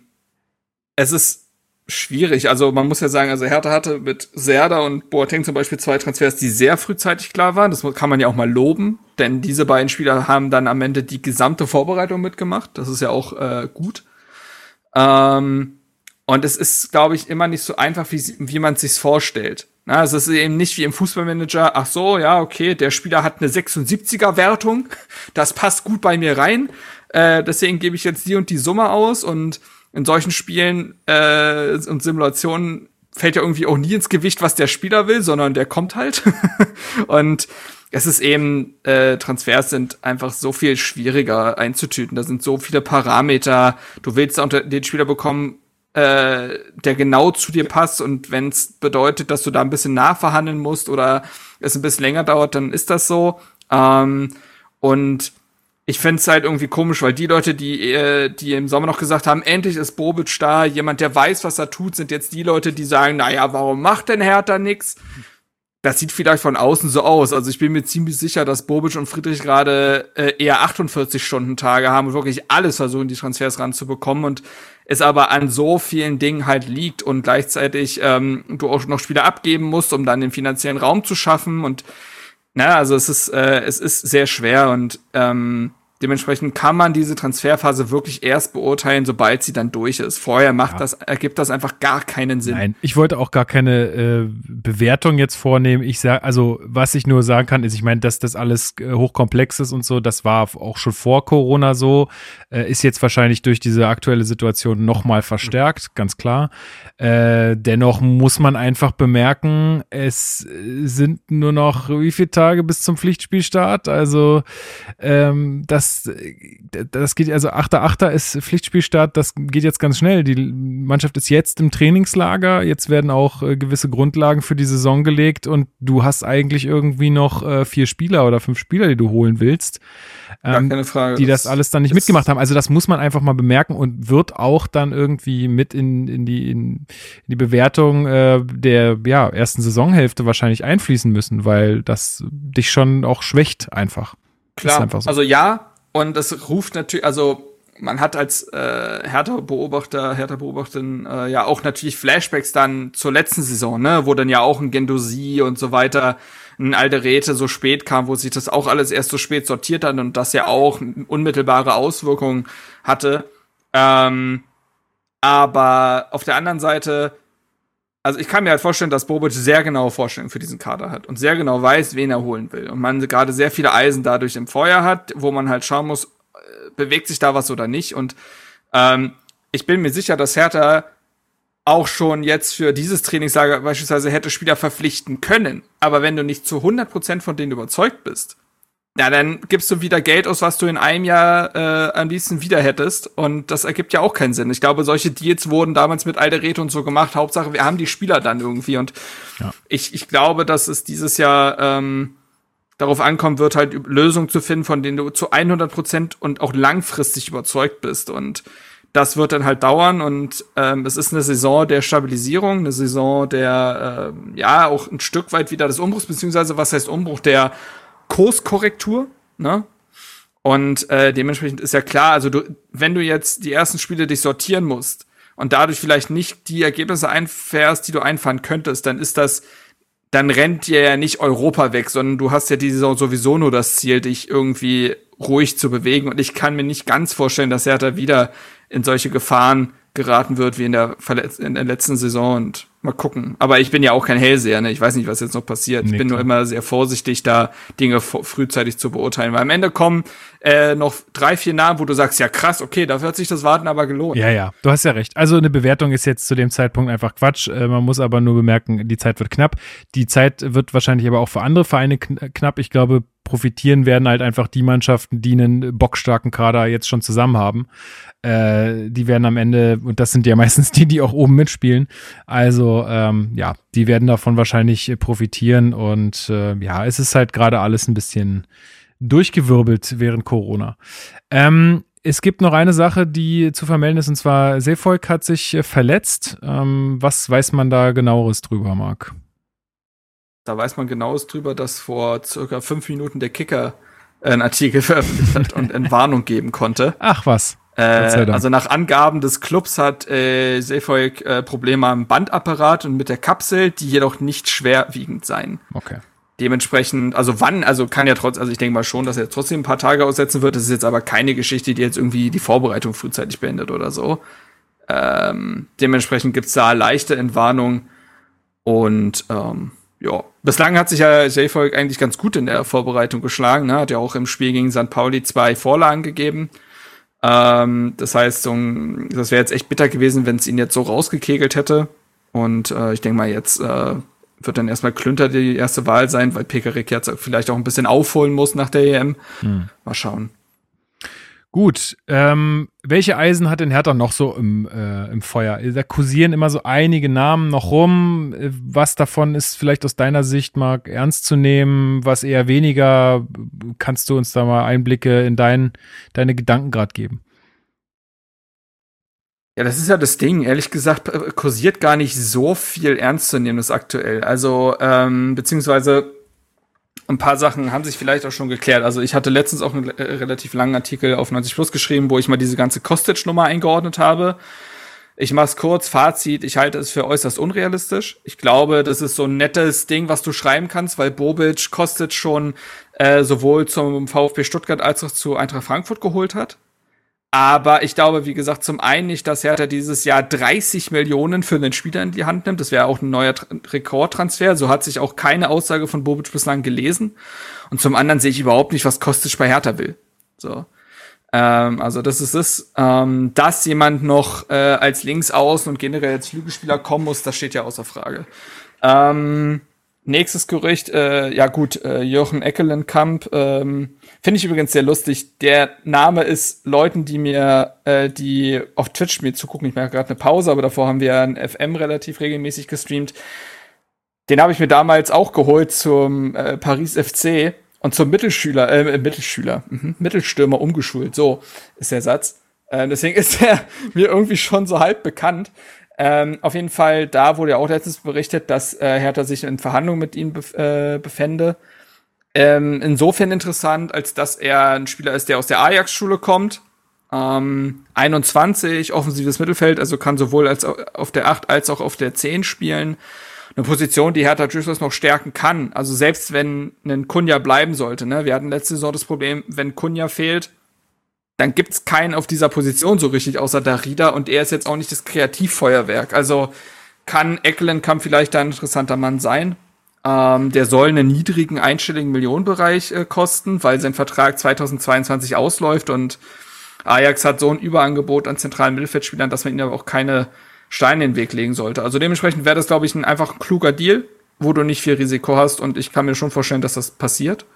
es ist schwierig. Also man muss ja sagen, also Hertha hatte mit Serda und Boateng zum Beispiel zwei Transfers, die sehr frühzeitig klar waren. Das kann man ja auch mal loben, denn diese beiden Spieler haben dann am Ende die gesamte Vorbereitung mitgemacht. Das ist ja auch äh, gut. Ähm, und es ist, glaube ich, immer nicht so einfach, wie, wie man es sich vorstellt. Na, also es ist eben nicht wie im Fußballmanager, ach so, ja, okay, der Spieler hat eine 76er Wertung, das passt gut bei mir rein, äh, deswegen gebe ich jetzt die und die Summe aus und in solchen Spielen äh, und Simulationen fällt ja irgendwie auch nie ins Gewicht, was der Spieler will, sondern der kommt halt. und es ist eben, äh, Transfers sind einfach so viel schwieriger einzutüten. Da sind so viele Parameter. Du willst unter den Spieler bekommen, äh, der genau zu dir passt. Und wenn es bedeutet, dass du da ein bisschen nachverhandeln musst oder es ein bisschen länger dauert, dann ist das so. Ähm, und ich fände halt irgendwie komisch, weil die Leute, die, äh, die im Sommer noch gesagt haben, endlich ist Bobic da, jemand, der weiß, was er tut, sind jetzt die Leute, die sagen, naja, warum macht denn Hertha nix? Das sieht vielleicht von außen so aus. Also ich bin mir ziemlich sicher, dass Bobic und Friedrich gerade äh, eher 48 Stunden Tage haben und wirklich alles versuchen, die Transfers ranzubekommen und es aber an so vielen Dingen halt liegt und gleichzeitig ähm, du auch noch Spieler abgeben musst, um dann den finanziellen Raum zu schaffen und na, also es ist äh, es ist sehr schwer und ähm, Dementsprechend kann man diese Transferphase wirklich erst beurteilen, sobald sie dann durch ist. Vorher macht ja. das, ergibt das einfach gar keinen Sinn. Nein, ich wollte auch gar keine äh, Bewertung jetzt vornehmen. Ich sage, also was ich nur sagen kann, ist, ich meine, dass das alles äh, hochkomplex ist und so, das war auch schon vor Corona so, äh, ist jetzt wahrscheinlich durch diese aktuelle Situation nochmal verstärkt, ganz klar. Äh, dennoch muss man einfach bemerken, es sind nur noch wie viele Tage bis zum Pflichtspielstart. Also ähm, das das, das geht, also 8.8. ist Pflichtspielstart, das geht jetzt ganz schnell. Die Mannschaft ist jetzt im Trainingslager, jetzt werden auch äh, gewisse Grundlagen für die Saison gelegt und du hast eigentlich irgendwie noch äh, vier Spieler oder fünf Spieler, die du holen willst, ähm, keine Frage, die das, das alles dann nicht mitgemacht haben. Also das muss man einfach mal bemerken und wird auch dann irgendwie mit in, in, die, in die Bewertung äh, der ja, ersten Saisonhälfte wahrscheinlich einfließen müssen, weil das dich schon auch schwächt einfach. Klar, so. also ja, und das ruft natürlich, also man hat als äh, Hertha-Beobachter, Hertha-Beobachterin äh, ja auch natürlich Flashbacks dann zur letzten Saison, ne, wo dann ja auch ein Gendosi und so weiter, ein Alderete so spät kam, wo sich das auch alles erst so spät sortiert hat und das ja auch unmittelbare Auswirkungen hatte. Ähm, aber auf der anderen Seite, also ich kann mir halt vorstellen, dass Bobic sehr genaue Vorstellungen für diesen Kader hat und sehr genau weiß, wen er holen will. Und man gerade sehr viele Eisen dadurch im Feuer hat, wo man halt schauen muss, äh, bewegt sich da was oder nicht. Und ähm, ich bin mir sicher, dass Hertha auch schon jetzt für dieses Trainingslager beispielsweise hätte Spieler verpflichten können. Aber wenn du nicht zu 100% von denen überzeugt bist, ja, dann gibst du wieder Geld aus, was du in einem Jahr äh, am liebsten wieder hättest. Und das ergibt ja auch keinen Sinn. Ich glaube, solche Deals wurden damals mit Alderete und so gemacht. Hauptsache, wir haben die Spieler dann irgendwie. Und ja. ich, ich glaube, dass es dieses Jahr ähm, darauf ankommen wird, halt Lösungen zu finden, von denen du zu 100 Prozent und auch langfristig überzeugt bist. Und das wird dann halt dauern. Und ähm, es ist eine Saison der Stabilisierung, eine Saison der, äh, ja, auch ein Stück weit wieder des Umbruchs, beziehungsweise was heißt Umbruch, der Kurskorrektur, ne? Und äh, dementsprechend ist ja klar, also du, wenn du jetzt die ersten Spiele dich sortieren musst und dadurch vielleicht nicht die Ergebnisse einfährst, die du einfahren könntest, dann ist das, dann rennt dir ja nicht Europa weg, sondern du hast ja diese Saison sowieso nur das Ziel, dich irgendwie ruhig zu bewegen. Und ich kann mir nicht ganz vorstellen, dass er da wieder in solche Gefahren geraten wird wie in der, Verletz in der letzten Saison und mal gucken. Aber ich bin ja auch kein Hellseher, ne? Ich weiß nicht, was jetzt noch passiert. Nee, ich bin klar. nur immer sehr vorsichtig, da Dinge frühzeitig zu beurteilen, weil am Ende kommen äh, noch drei, vier Namen, wo du sagst, ja krass, okay, dafür hat sich das Warten aber gelohnt. Ja, ja, du hast ja recht. Also eine Bewertung ist jetzt zu dem Zeitpunkt einfach Quatsch. Äh, man muss aber nur bemerken, die Zeit wird knapp. Die Zeit wird wahrscheinlich aber auch für andere Vereine kn knapp. Ich glaube, profitieren werden halt einfach die Mannschaften, die einen bockstarken Kader jetzt schon zusammen haben. Äh, die werden am Ende, und das sind ja meistens die, die auch oben mitspielen, also ähm, ja, die werden davon wahrscheinlich profitieren und äh, ja, es ist halt gerade alles ein bisschen durchgewirbelt während Corona. Ähm, es gibt noch eine Sache, die zu vermelden ist, und zwar Seevolk hat sich äh, verletzt. Ähm, was weiß man da genaueres drüber, Marc? Da weiß man genaues drüber, dass vor circa fünf Minuten der Kicker einen Artikel veröffentlicht hat und Entwarnung geben konnte. Ach was. Äh, also nach Angaben des Clubs hat äh, Seefolk äh, Probleme am Bandapparat und mit der Kapsel, die jedoch nicht schwerwiegend sein. Okay. Dementsprechend, also wann, also kann ja trotz, also ich denke mal schon, dass er trotzdem ein paar Tage aussetzen wird. Das ist jetzt aber keine Geschichte, die jetzt irgendwie die Vorbereitung frühzeitig beendet oder so. Ähm, dementsprechend gibt's da leichte Entwarnung und ähm, ja, bislang hat sich ja Seefolk eigentlich ganz gut in der Vorbereitung geschlagen. Ne? Hat ja auch im Spiel gegen St. Pauli zwei Vorlagen gegeben. Ähm, das heißt, so ein, das wäre jetzt echt bitter gewesen, wenn es ihn jetzt so rausgekegelt hätte. Und äh, ich denke mal, jetzt äh, wird dann erstmal Klünter die erste Wahl sein, weil Pekarik jetzt vielleicht auch ein bisschen aufholen muss nach der EM. Hm. Mal schauen. Gut, ähm, welche Eisen hat denn Hertha noch so im, äh, im Feuer? Da kursieren immer so einige Namen noch rum. Was davon ist vielleicht aus deiner Sicht, Marc, ernst zu nehmen? Was eher weniger? Kannst du uns da mal Einblicke in dein, deine Gedanken gerade geben? Ja, das ist ja das Ding. Ehrlich gesagt, kursiert gar nicht so viel ernst zu nehmen, das aktuell. Also, ähm, beziehungsweise ein paar Sachen haben sich vielleicht auch schon geklärt. Also ich hatte letztens auch einen äh, relativ langen Artikel auf 90 Plus geschrieben, wo ich mal diese ganze Kostic-Nummer eingeordnet habe. Ich mach's kurz, Fazit, ich halte es für äußerst unrealistisch. Ich glaube, das ist so ein nettes Ding, was du schreiben kannst, weil Bobic Kostic schon äh, sowohl zum VfB Stuttgart als auch zu Eintracht Frankfurt geholt hat. Aber ich glaube, wie gesagt, zum einen nicht, dass Hertha dieses Jahr 30 Millionen für einen Spieler in die Hand nimmt. Das wäre auch ein neuer Rekordtransfer. So hat sich auch keine Aussage von Bobic bislang gelesen. Und zum anderen sehe ich überhaupt nicht, was Kostic bei Hertha will. So. Ähm, also das ist es. Ähm, dass jemand noch äh, als Linksaußen und generell als Flügelspieler kommen muss, das steht ja außer Frage. Ähm, nächstes Gerücht, äh, ja gut, äh, Jochen Eckelenkamp, ähm, Finde ich übrigens sehr lustig. Der Name ist Leuten, die mir, äh, die auf Twitch mir zugucken. Ich mache gerade eine Pause, aber davor haben wir ein FM relativ regelmäßig gestreamt. Den habe ich mir damals auch geholt zum äh, Paris FC und zum Mittelschüler, äh, Mittelschüler, mhm, Mittelstürmer umgeschult. So ist der Satz. Äh, deswegen ist er mir irgendwie schon so halb bekannt. Ähm, auf jeden Fall, da wurde ja auch letztens berichtet, dass äh, Hertha sich in Verhandlungen mit ihm bef äh, befände. Ähm, insofern interessant, als dass er ein Spieler ist, der aus der Ajax-Schule kommt. Ähm, 21, offensives Mittelfeld, also kann sowohl als auf der 8 als auch auf der 10 spielen. Eine Position, die Hertha durchaus noch stärken kann. Also selbst wenn ein Kunja bleiben sollte, ne? Wir hatten letzte Saison das Problem, wenn Kunja fehlt, dann gibt's keinen auf dieser Position so richtig außer Darida und er ist jetzt auch nicht das Kreativfeuerwerk. Also kann Ecklenkamp vielleicht ein interessanter Mann sein. Ähm, der soll einen niedrigen einstelligen Millionenbereich äh, kosten, weil sein Vertrag 2022 ausläuft und Ajax hat so ein Überangebot an zentralen Mittelfeldspielern, dass man ihnen aber auch keine Steine in den Weg legen sollte. Also dementsprechend wäre das, glaube ich, ein einfach kluger Deal, wo du nicht viel Risiko hast und ich kann mir schon vorstellen, dass das passiert.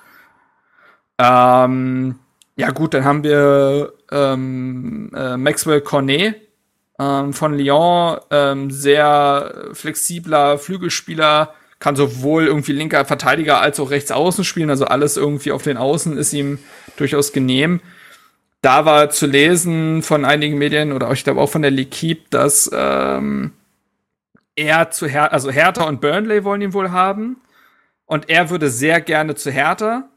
Ähm, ja gut, dann haben wir ähm, äh, Maxwell Cornet ähm, von Lyon, ähm, sehr flexibler Flügelspieler, kann sowohl irgendwie linker Verteidiger als auch rechts außen spielen, also alles irgendwie auf den Außen ist ihm durchaus genehm. Da war zu lesen von einigen Medien oder ich glaube auch von der L'Equipe, dass ähm, er zu Her also Hertha und Burnley wollen ihn wohl haben und er würde sehr gerne zu Hertha.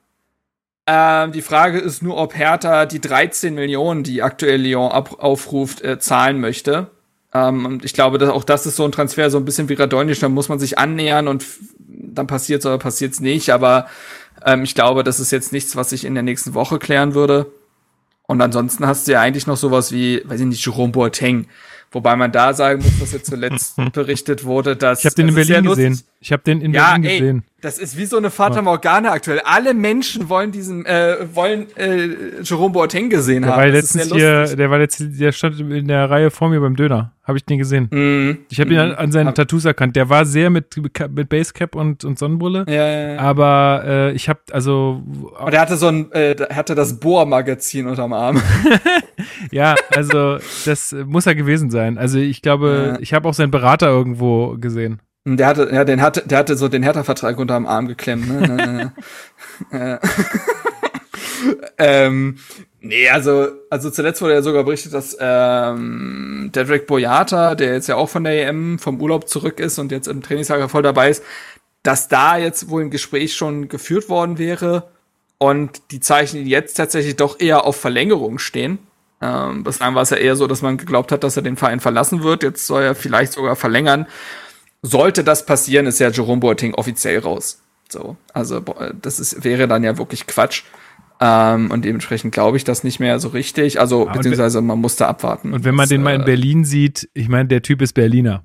Ähm, die Frage ist nur, ob Hertha die 13 Millionen, die aktuell Lyon aufruft, äh, zahlen möchte. Ähm, und ich glaube, dass auch das ist so ein Transfer, so ein bisschen wie Radonisch, da muss man sich annähern und dann passiert's oder passiert's nicht. Aber ähm, ich glaube, das ist jetzt nichts, was sich in der nächsten Woche klären würde. Und ansonsten hast du ja eigentlich noch sowas wie, weiß ich nicht, Jerome Boateng. Wobei man da sagen muss, dass jetzt zuletzt berichtet wurde, dass. Ich habe den in Berlin gesehen. Ich habe den in ja, Berlin ey, gesehen. Das ist wie so eine Fata Morgana aktuell. Alle Menschen wollen diesen, äh, wollen äh, Jerome Boateng gesehen der haben. War letztens hier, der war jetzt, der stand in der Reihe vor mir beim Döner. Habe ich den gesehen. Mm. Ich habe ihn an, an seinen mm. Tattoos erkannt. Der war sehr mit, mit Basecap und, und Sonnenbrille. Ja, ja, ja. Aber äh, ich habe also. Und er hatte so ein, äh, hatte das Bohr-Magazin unterm Arm. ja, also das muss er gewesen sein. Also ich glaube, ja. ich habe auch seinen Berater irgendwo gesehen. Der hatte, ja, den hatte, der hatte so den Hertha-Vertrag unterm Arm geklemmt. Ne? ne. ähm, nee, also, also zuletzt wurde ja sogar berichtet, dass ähm, Dedrick Boyata, der jetzt ja auch von der EM vom Urlaub zurück ist und jetzt im Trainingslager voll dabei ist, dass da jetzt wohl ein Gespräch schon geführt worden wäre und die Zeichen jetzt tatsächlich doch eher auf Verlängerung stehen. Ähm, bislang war es ja eher so, dass man geglaubt hat, dass er den Verein verlassen wird. Jetzt soll er vielleicht sogar verlängern. Sollte das passieren, ist ja Jerome Boateng offiziell raus. So, also das ist, wäre dann ja wirklich Quatsch. Ähm, und dementsprechend glaube ich das nicht mehr so richtig. Also, ja, beziehungsweise man musste abwarten. Und wenn man das, den mal in äh, Berlin sieht, ich meine, der Typ ist Berliner.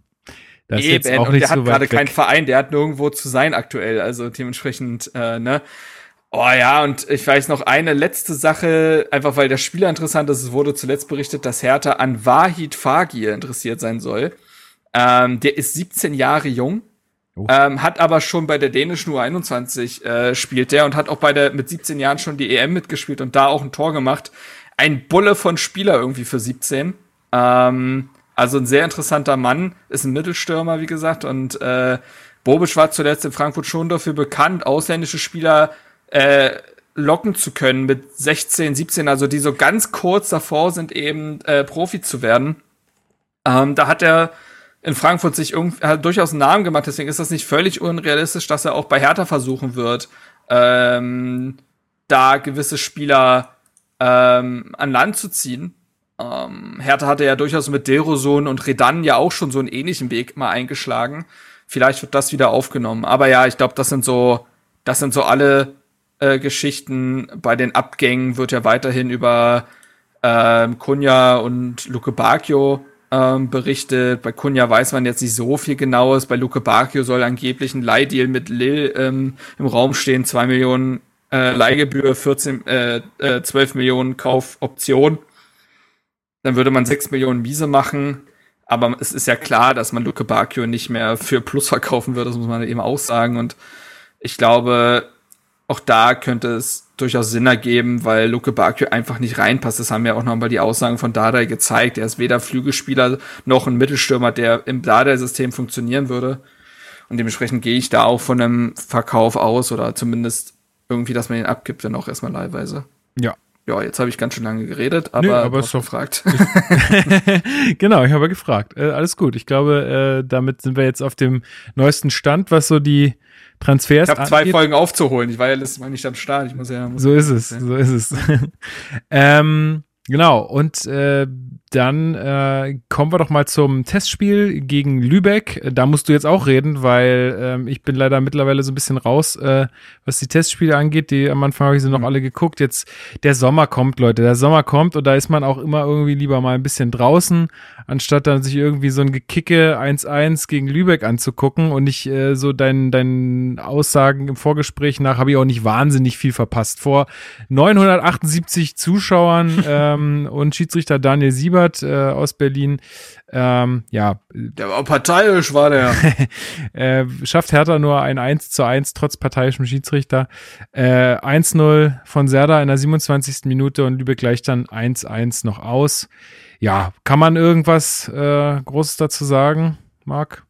Das eben, ist jetzt auch nicht der so hat gerade keinen Verein, der hat nirgendwo zu sein aktuell. Also dementsprechend, äh, ne? Oh ja, und ich weiß noch eine letzte Sache, einfach weil der Spieler interessant ist. Es wurde zuletzt berichtet, dass Hertha an Wahid Fagir interessiert sein soll. Ähm, der ist 17 Jahre jung, oh. ähm, hat aber schon bei der dänischen U21 äh, spielt der und hat auch bei der mit 17 Jahren schon die EM mitgespielt und da auch ein Tor gemacht. Ein Bulle von Spieler irgendwie für 17. Ähm, also ein sehr interessanter Mann, ist ein Mittelstürmer, wie gesagt, und äh, Bobisch war zuletzt in Frankfurt schon dafür bekannt, ausländische Spieler äh, locken zu können mit 16, 17, also die so ganz kurz davor sind, eben äh, Profi zu werden. Ähm, da hat er in Frankfurt sich irgendwie, hat durchaus einen Namen gemacht, deswegen ist das nicht völlig unrealistisch, dass er auch bei Hertha versuchen wird, ähm, da gewisse Spieler ähm, an Land zu ziehen. Ähm, Hertha hatte ja durchaus mit Deroson und Redan ja auch schon so einen ähnlichen Weg mal eingeschlagen. Vielleicht wird das wieder aufgenommen. Aber ja, ich glaube, das sind so, das sind so alle äh, Geschichten. Bei den Abgängen wird ja weiterhin über ähm, Kunja und Luke Bacchio ähm, berichtet. Bei Kunja weiß man jetzt nicht so viel Genaues. Bei Luke Bacchio soll angeblich ein Leihdeal mit Lil ähm, im Raum stehen. zwei Millionen äh, Leihgebühr, 14, äh, äh, 12 Millionen Kaufoption. Dann würde man 6 Millionen Miese machen. Aber es ist ja klar, dass man Luke Bacchio nicht mehr für Plus verkaufen wird. Das muss man eben auch sagen. Und ich glaube, auch da könnte es durchaus Sinn ergeben, weil Luke Bacchio einfach nicht reinpasst. Das haben ja auch nochmal die Aussagen von Dardai gezeigt. Er ist weder Flügelspieler noch ein Mittelstürmer, der im Dardai-System funktionieren würde. Und dementsprechend gehe ich da auch von einem Verkauf aus oder zumindest irgendwie, dass man ihn abgibt, wenn auch erstmal leihweise. Ja. Ja, jetzt habe ich ganz schön lange geredet, aber, Nö, aber ist doch gefragt. genau, ich habe gefragt. Äh, alles gut. Ich glaube, äh, damit sind wir jetzt auf dem neuesten Stand, was so die Transfers. Ich habe zwei Folgen aufzuholen. Ich war ja letztes Mal nicht am Start. Ich muss ja. Muss so ist es. So ist es. ähm, genau. Und äh, dann äh, kommen wir doch mal zum Testspiel gegen Lübeck. Da musst du jetzt auch reden, weil ähm, ich bin leider mittlerweile so ein bisschen raus, äh, was die Testspiele angeht. Die am Anfang habe ich sie noch mhm. alle geguckt. Jetzt der Sommer kommt, Leute. Der Sommer kommt und da ist man auch immer irgendwie lieber mal ein bisschen draußen, anstatt dann sich irgendwie so ein Gekicke 1-1 gegen Lübeck anzugucken und nicht äh, so deinen deinen Aussagen im Vorgespräch nach habe ich auch nicht wahnsinnig viel verpasst. Vor 978 Zuschauern ähm, und Schiedsrichter Daniel Sieber Siebert äh, aus Berlin. Ähm, ja. Der war parteiisch, war der. äh, schafft Hertha nur ein 1 zu 1 trotz parteiischem Schiedsrichter. Äh, 1-0 von Serda in der 27. Minute und Lübeck gleicht dann 1-1 noch aus. Ja, kann man irgendwas äh, Großes dazu sagen, Marc?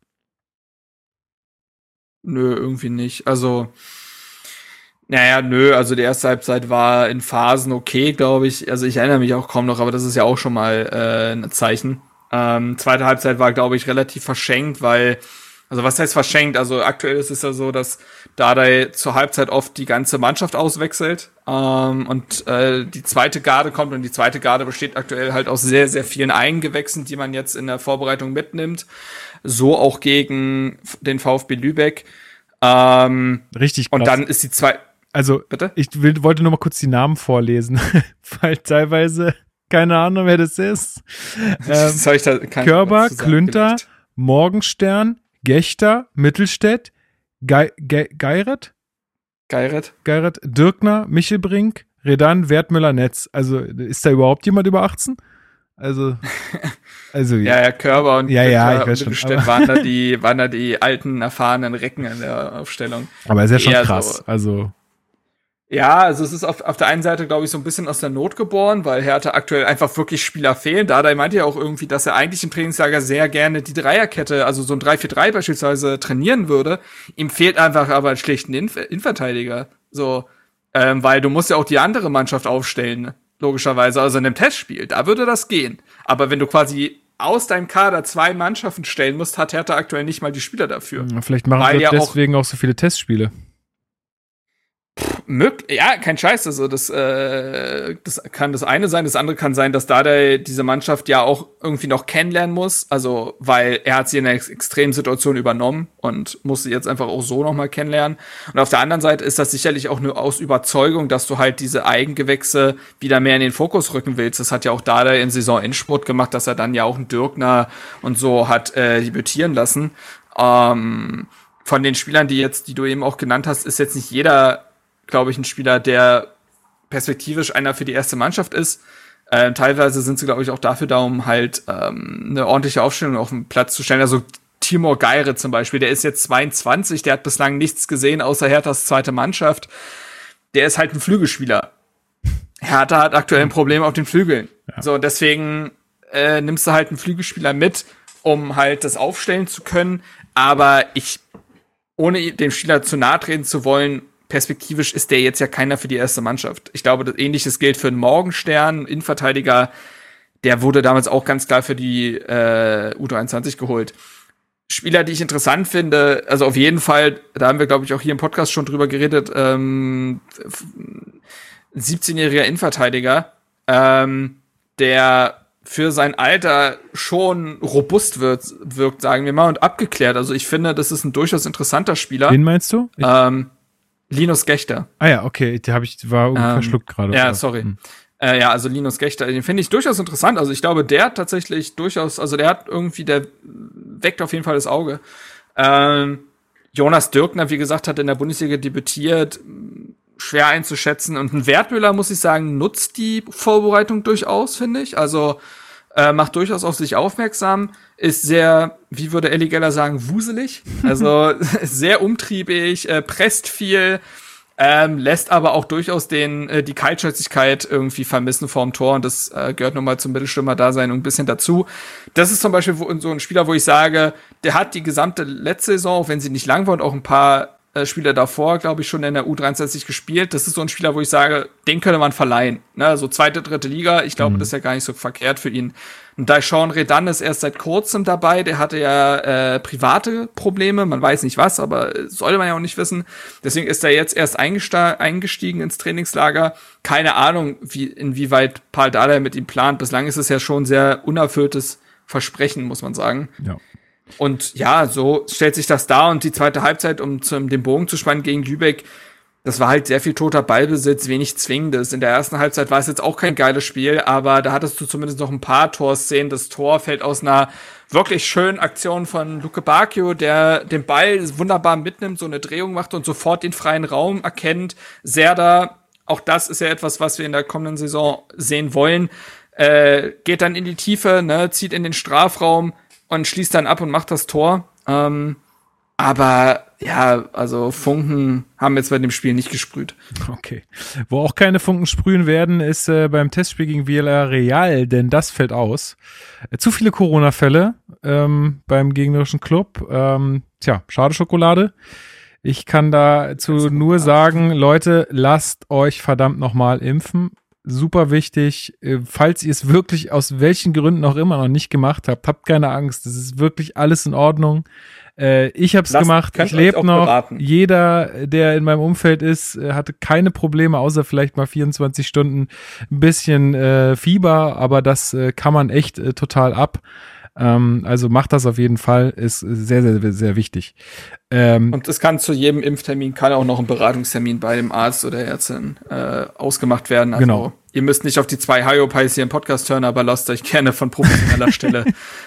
Nö, irgendwie nicht. Also, naja, nö, also die erste Halbzeit war in Phasen okay, glaube ich. Also ich erinnere mich auch kaum noch, aber das ist ja auch schon mal äh, ein Zeichen. Ähm, zweite Halbzeit war, glaube ich, relativ verschenkt, weil, also was heißt verschenkt? Also aktuell ist es ja so, dass Dardai zur Halbzeit oft die ganze Mannschaft auswechselt ähm, und äh, die zweite Garde kommt und die zweite Garde besteht aktuell halt aus sehr, sehr vielen Eingewächsen, die man jetzt in der Vorbereitung mitnimmt. So auch gegen den VfB Lübeck. Ähm, Richtig. Krass. Und dann ist die zweite also, Bitte? ich will, wollte nur mal kurz die Namen vorlesen, weil teilweise keine Ahnung, wer das ist. Ähm, ich da Körber, Klünter, Morgenstern, Gechter, Mittelstädt, Ge Ge Geiret? Geiret? Geiret, Dirkner, Michelbrink, Redan, Wertmüller, Netz. Also, ist da überhaupt jemand über 18? Also, also ja, ja, Körber und ja, ja, ich weiß schon, waren da die, waren da die alten erfahrenen Recken in der Aufstellung. Aber ist ja schon krass. So. Also ja, also es ist auf, auf der einen Seite, glaube ich, so ein bisschen aus der Not geboren, weil Hertha aktuell einfach wirklich Spieler fehlen. Dada meinte ja auch irgendwie, dass er eigentlich im Trainingslager sehr gerne die Dreierkette, also so ein 3-4-3 beispielsweise, trainieren würde. Ihm fehlt einfach aber einen schlichten Inf Innenverteidiger. So, ähm, weil du musst ja auch die andere Mannschaft aufstellen, logischerweise. Also in einem Testspiel, da würde das gehen. Aber wenn du quasi aus deinem Kader zwei Mannschaften stellen musst, hat Hertha aktuell nicht mal die Spieler dafür. Vielleicht machen wir ja deswegen auch, auch so viele Testspiele ja, kein Scheiß. Also das, äh, das kann das eine sein. Das andere kann sein, dass da der, diese Mannschaft ja auch irgendwie noch kennenlernen muss. Also weil er hat sie in einer extremen Situation übernommen und muss sie jetzt einfach auch so noch mal kennenlernen. Und auf der anderen Seite ist das sicherlich auch nur aus Überzeugung, dass du halt diese Eigengewächse wieder mehr in den Fokus rücken willst. Das hat ja auch Dada in Saison Endspurt gemacht, dass er dann ja auch einen Dürkner und so hat äh, debütieren lassen. Ähm, von den Spielern, die jetzt, die du eben auch genannt hast, ist jetzt nicht jeder glaube ich, ein Spieler, der perspektivisch einer für die erste Mannschaft ist. Äh, teilweise sind sie, glaube ich, auch dafür da, um halt ähm, eine ordentliche Aufstellung auf den Platz zu stellen. Also Timur Geire zum Beispiel, der ist jetzt 22, der hat bislang nichts gesehen außer Herthas zweite Mannschaft. Der ist halt ein Flügelspieler. Hertha hat aktuell ein Problem auf den Flügeln. Ja. So, deswegen äh, nimmst du halt einen Flügelspieler mit, um halt das aufstellen zu können. Aber ich, ohne dem Spieler zu nahe treten zu wollen, perspektivisch ist der jetzt ja keiner für die erste Mannschaft. Ich glaube, das ähnliches gilt für einen Morgenstern, Innenverteidiger. Der wurde damals auch ganz klar für die äh, U23 geholt. Spieler, die ich interessant finde, also auf jeden Fall, da haben wir, glaube ich, auch hier im Podcast schon drüber geredet, ähm, 17-jähriger Innenverteidiger, ähm, der für sein Alter schon robust wird, wirkt, sagen wir mal, und abgeklärt. Also ich finde, das ist ein durchaus interessanter Spieler. Wen meinst du? Ähm, Linus Gechter. Ah ja, okay, der habe ich war ähm, verschluckt gerade. Ja, sorry. Hm. Äh, ja, also Linus Gechter, den finde ich durchaus interessant. Also ich glaube, der hat tatsächlich durchaus, also der hat irgendwie, der weckt auf jeden Fall das Auge. Ähm, Jonas Dirkner, wie gesagt, hat in der Bundesliga debütiert, schwer einzuschätzen. Und ein Wertmüller, muss ich sagen, nutzt die Vorbereitung durchaus, finde ich. Also äh, macht durchaus auf sich aufmerksam, ist sehr, wie würde Ellie Geller sagen, wuselig. Also sehr umtriebig, äh, presst viel, ähm, lässt aber auch durchaus den äh, die Kaltschnäuzigkeit irgendwie vermissen vorm Tor und das äh, gehört nun mal zum Mittelstürmer-Dasein ein bisschen dazu. Das ist zum Beispiel so ein Spieler, wo ich sage, der hat die gesamte letzte Saison, wenn sie nicht lang war und auch ein paar Spieler davor, glaube ich, schon in der U23 gespielt. Das ist so ein Spieler, wo ich sage, den könnte man verleihen. Ne? So zweite, dritte Liga, ich glaube, mhm. das ist ja gar nicht so verkehrt für ihn. Und Daishawn Redan ist erst seit kurzem dabei. Der hatte ja äh, private Probleme, man weiß nicht was, aber sollte man ja auch nicht wissen. Deswegen ist er jetzt erst eingestiegen ins Trainingslager. Keine Ahnung, wie, inwieweit Paul Dardai mit ihm plant. Bislang ist es ja schon sehr unerfülltes Versprechen, muss man sagen. Ja. Und ja, so stellt sich das dar und die zweite Halbzeit, um zum, den Bogen zu spannen gegen Lübeck, das war halt sehr viel toter Ballbesitz, wenig Zwingendes. In der ersten Halbzeit war es jetzt auch kein geiles Spiel, aber da hattest du zumindest noch ein paar Torszenen. Das Tor fällt aus einer wirklich schönen Aktion von Luke Bacchio, der den Ball wunderbar mitnimmt, so eine Drehung macht und sofort den freien Raum erkennt. Serda, auch das ist ja etwas, was wir in der kommenden Saison sehen wollen, äh, geht dann in die Tiefe, ne, zieht in den Strafraum, und schließt dann ab und macht das Tor. Ähm, aber ja, also Funken haben jetzt bei dem Spiel nicht gesprüht. Okay. Wo auch keine Funken sprühen werden, ist äh, beim Testspiel gegen Villarreal, denn das fällt aus. Äh, zu viele Corona-Fälle ähm, beim gegnerischen Club. Ähm, tja, schade Schokolade. Ich kann dazu nur sagen, Leute, lasst euch verdammt nochmal impfen super wichtig. Äh, falls ihr es wirklich aus welchen Gründen auch immer noch nicht gemacht habt, habt keine Angst. Das ist wirklich alles in Ordnung. Äh, ich habe es gemacht. Ich lebe noch. Beraten. Jeder, der in meinem Umfeld ist, äh, hatte keine Probleme, außer vielleicht mal 24 Stunden ein bisschen äh, Fieber. Aber das äh, kann man echt äh, total ab. Ähm, also macht das auf jeden Fall, ist sehr, sehr, sehr wichtig. Ähm, und es kann zu jedem Impftermin, kann auch noch ein Beratungstermin bei dem Arzt oder Ärztin äh, ausgemacht werden. Also genau. Ihr müsst nicht auf die zwei Hyopies hier im Podcast hören, aber lasst euch gerne von professioneller Stelle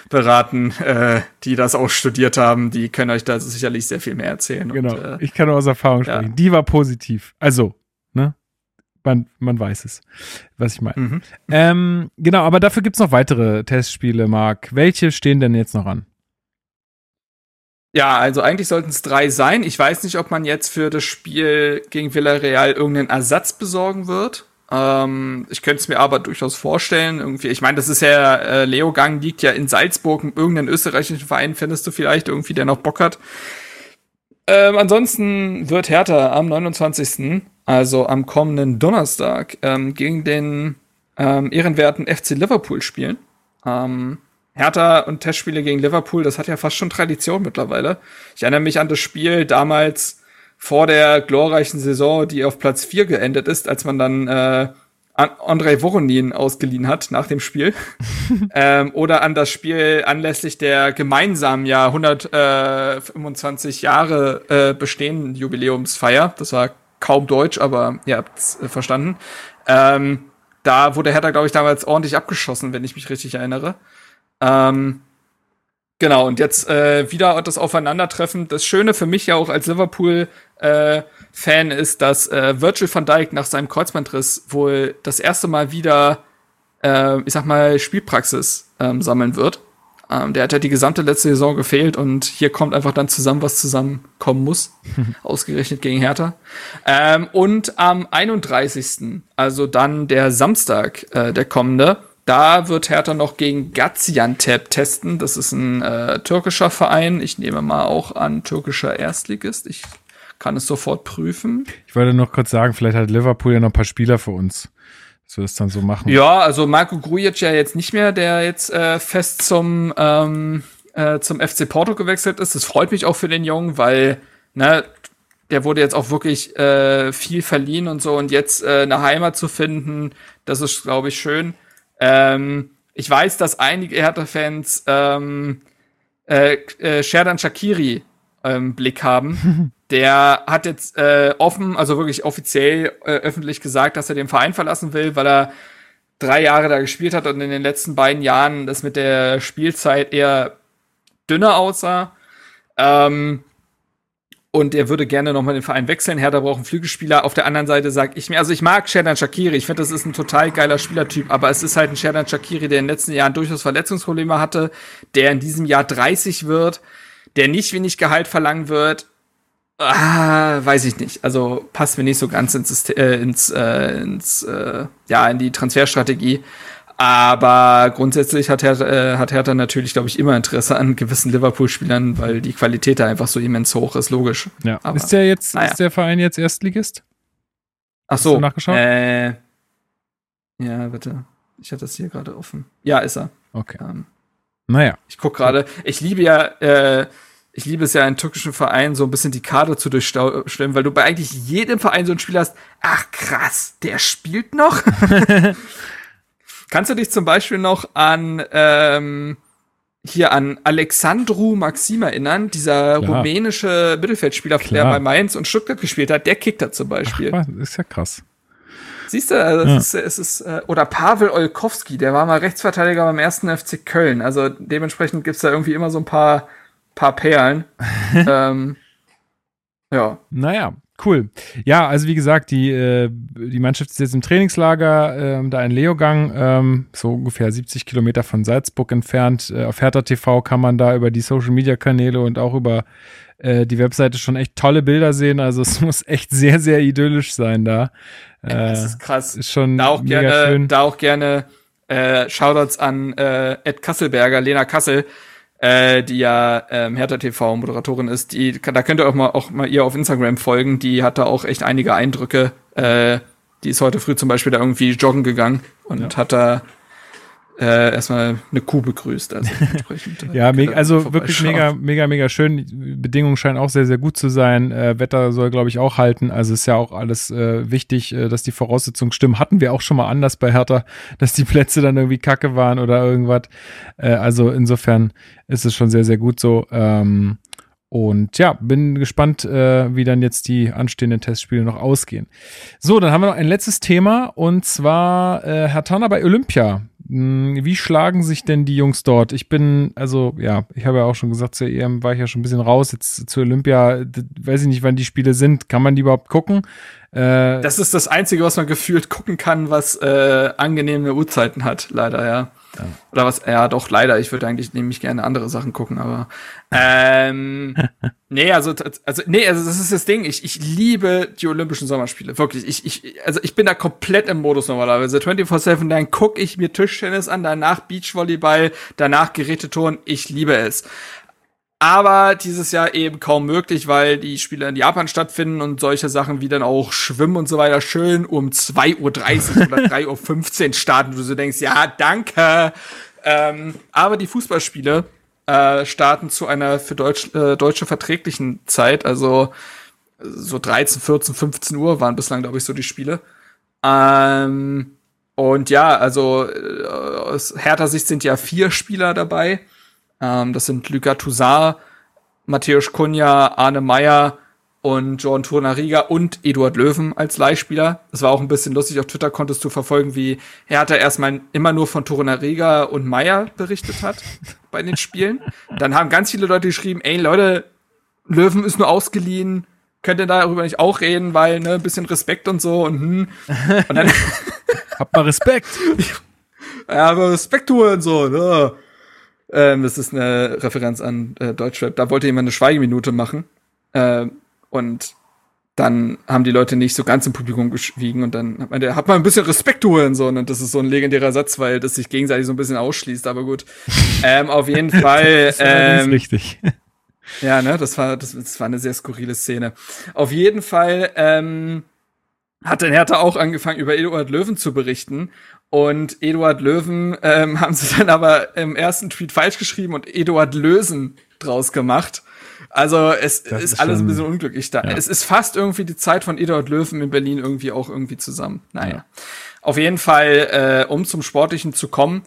beraten, äh, die das auch studiert haben. Die können euch da sicherlich sehr viel mehr erzählen. Genau. Und, äh, ich kann aus Erfahrung sprechen. Ja. Die war positiv. Also, ne? man, man weiß es, was ich meine. Mhm. Ähm, genau, aber dafür gibt es noch weitere Testspiele, Marc. Welche stehen denn jetzt noch an? Ja, also eigentlich sollten es drei sein. Ich weiß nicht, ob man jetzt für das Spiel gegen Villarreal irgendeinen Ersatz besorgen wird. Ähm, ich könnte es mir aber durchaus vorstellen. Irgendwie, ich meine, das ist ja, äh, Leogang liegt ja in Salzburg, irgendeinen österreichischen Verein findest du vielleicht irgendwie, der noch Bock hat. Ähm, ansonsten wird Hertha am 29 also am kommenden Donnerstag, ähm, gegen den ähm, ehrenwerten FC Liverpool spielen. Ähm, Hertha und Testspiele gegen Liverpool, das hat ja fast schon Tradition mittlerweile. Ich erinnere mich an das Spiel damals vor der glorreichen Saison, die auf Platz 4 geendet ist, als man dann äh, Andrei Voronin ausgeliehen hat nach dem Spiel. ähm, oder an das Spiel anlässlich der gemeinsamen ja 125 Jahre äh, bestehenden Jubiläumsfeier. Das war kaum Deutsch, aber ihr habt's äh, verstanden. Ähm, da wurde Hertha, glaube ich, damals ordentlich abgeschossen, wenn ich mich richtig erinnere. Ähm, genau, und jetzt äh, wieder das Aufeinandertreffen. Das Schöne für mich ja auch als Liverpool äh, Fan ist, dass äh, Virgil van Dijk nach seinem Kreuzbandriss wohl das erste Mal wieder, äh, ich sag mal, Spielpraxis ähm, sammeln wird. Ähm, der hat ja die gesamte letzte Saison gefehlt und hier kommt einfach dann zusammen, was zusammenkommen muss. ausgerechnet gegen Hertha. Ähm, und am 31., also dann der Samstag, äh, der kommende, da wird Hertha noch gegen Gaziantep testen. Das ist ein äh, türkischer Verein. Ich nehme mal auch an türkischer Erstligist. Ich kann es sofort prüfen. Ich wollte noch kurz sagen, vielleicht hat Liverpool ja noch ein paar Spieler für uns, dass wir das dann so machen. Ja, also Marco Grujic ja jetzt nicht mehr, der jetzt äh, fest zum ähm, äh, zum FC Porto gewechselt ist. Das freut mich auch für den Jungen, weil ne, der wurde jetzt auch wirklich äh, viel verliehen und so und jetzt äh, eine Heimat zu finden, das ist, glaube ich, schön. Ähm, ich weiß, dass einige Hertha-Fans ähm, äh, äh, Sherdan Shakiri ähm, Blick haben. Der hat jetzt äh, offen, also wirklich offiziell äh, öffentlich gesagt, dass er den Verein verlassen will, weil er drei Jahre da gespielt hat und in den letzten beiden Jahren das mit der Spielzeit eher dünner aussah. Ähm, und er würde gerne nochmal den Verein wechseln. Hertha braucht einen Flügelspieler. Auf der anderen Seite sage ich mir, also ich mag Sherdan Shakiri. Ich finde, das ist ein total geiler Spielertyp, aber es ist halt ein Sherdan Shakiri, der in den letzten Jahren durchaus Verletzungsprobleme hatte, der in diesem Jahr 30 wird, der nicht wenig Gehalt verlangen wird. Ah, weiß ich nicht. Also passt mir nicht so ganz ins, System, äh, ins, äh, ins äh, ja, in die Transferstrategie. Aber grundsätzlich hat Hertha, äh, hat Hertha natürlich, glaube ich, immer Interesse an gewissen Liverpool-Spielern, weil die Qualität da einfach so immens hoch ist, logisch. Ja. Aber, ist der jetzt, naja. ist der Verein jetzt Erstligist? Ach so. du nachgeschaut? Äh, ja, bitte. Ich hatte das hier gerade offen. Ja, ist er. Okay. Ähm, Naja. ich guck gerade. Ich liebe ja, äh, ich liebe es ja in türkischen Vereinen so ein bisschen die Kader zu durchstimmen, weil du bei eigentlich jedem Verein so ein Spiel hast. Ach krass, der spielt noch. Kannst du dich zum Beispiel noch an ähm, hier an Alexandru Maxim erinnern, dieser Klar. rumänische Mittelfeldspieler, der Klar. bei Mainz und Stuttgart gespielt hat, der kickt da zum Beispiel. Ach, ist ja krass. Siehst du, also Ja. es ist, es ist äh, oder Pavel Olkowski, der war mal Rechtsverteidiger beim ersten FC Köln. Also dementsprechend gibt's da irgendwie immer so ein paar, paar Perlen. ähm, ja. Naja, cool. Ja, also wie gesagt, die, äh, die Mannschaft ist jetzt im Trainingslager, ähm, da in Leogang, ähm, so ungefähr 70 Kilometer von Salzburg entfernt. Äh, auf Hertha TV kann man da über die Social Media Kanäle und auch über äh, die Webseite schon echt tolle Bilder sehen. Also es muss echt sehr, sehr idyllisch sein da. Äh, Das ist krass. ist schon Da auch gerne, schön. da auch gerne äh, Shoutouts an äh, Ed Kasselberger, Lena Kassel, äh, die ja ähm, Hertha TV Moderatorin ist. Die, da könnt ihr auch mal auch mal ihr auf Instagram folgen. Die hat da auch echt einige Eindrücke. Äh, die ist heute früh zum Beispiel da irgendwie joggen gegangen und hat da äh, erstmal eine Kuh begrüßt. Also äh, Ja, mega, ihr also wirklich mega, mega, mega schön. Die Bedingungen scheinen auch sehr, sehr gut zu sein. Äh, Wetter soll, glaube ich, auch halten. Also ist ja auch alles äh, wichtig, äh, dass die Voraussetzungen stimmen. Hatten wir auch schon mal anders bei Hertha, dass die Plätze dann irgendwie kacke waren oder irgendwas. Äh, also insofern ist es schon sehr, sehr gut so. Ähm, und ja, bin gespannt, äh, wie dann jetzt die anstehenden Testspiele noch ausgehen. So, dann haben wir noch ein letztes Thema und zwar äh, Herr Tanner bei Olympia. Hm, Wie schlagen sich denn die Jungs dort? Ich bin, also ja, ich habe ja auch schon gesagt, zur EM war ich ja schon ein bisschen raus. Jetzt zur Olympia, weiß ich nicht, wann die Spiele sind. Kann man die überhaupt gucken? Äh, Das ist das Einzige, was man gefühlt gucken kann, was äh, angenehme Uhrzeiten hat, leider, ja. Oder was, ja, doch, leider. Ich würde eigentlich nämlich gerne andere Sachen gucken, aber ähm, nee, also, also, nee, also das ist das Ding. Ich, ich liebe die Olympischen Sommerspiele. Wirklich. Ich, ich, also ich bin da komplett im Modus normalerweise. 24-7, dann gucke ich mir Tischtennis an, danach Beachvolleyball, danach Geräteturnen. Ich liebe es. Aber dieses Jahr eben kaum möglich, weil die Spiele in Japan stattfinden und solche Sachen wie dann auch Schwimmen und so weiter schön um 2.30 Uhr oder 3.15 Uhr starten. Und du so denkst, ja, danke. Ähm, aber die Fußballspiele äh, starten zu einer für Deutsch, äh, Deutsche verträglichen Zeit. Also so 13, 14, 15 Uhr waren bislang, glaube ich, so die Spiele. Ähm, und ja, also äh, aus Hertha Sicht sind ja vier Spieler dabei. Ähm, das sind Luka Toussaint, Matthäus Kunja, Arne Meyer und Jordan Tornariga und Eduard Löwen als Leihspieler. Das war auch ein bisschen lustig. Auf Twitter konntest du verfolgen, wie Hertha erstmal immer nur von Tornariga und Meyer berichtet hat bei den Spielen. Dann haben ganz viele Leute geschrieben, ey Leute, Löwen ist nur ausgeliehen. könnt ihr darüber nicht auch reden, weil, ne, ein bisschen Respekt und so und hm. Und dann, Habt mal Respekt. ja, aber Respektur und so, ne. Ähm, das ist eine Referenz an äh, Deutschrap. Da wollte jemand eine Schweigeminute machen. Ähm, und dann haben die Leute nicht so ganz im Publikum geschwiegen und dann hat man, der hat man ein bisschen Respekt holen so und das ist so ein legendärer Satz, weil das sich gegenseitig so ein bisschen ausschließt, aber gut. ähm, auf jeden Fall. Das ist ähm, richtig. ja, ne, das war, das, das war eine sehr skurrile Szene. Auf jeden Fall ähm, hat dann Hertha auch angefangen, über Eduard Löwen zu berichten. Und Eduard Löwen ähm, haben sie dann aber im ersten Tweet falsch geschrieben und Eduard Lösen draus gemacht. Also es ist, ist alles ein bisschen unglücklich da. ja. Es ist fast irgendwie die Zeit von Eduard Löwen in Berlin irgendwie auch irgendwie zusammen. Naja. Ja. Auf jeden Fall, äh, um zum Sportlichen zu kommen,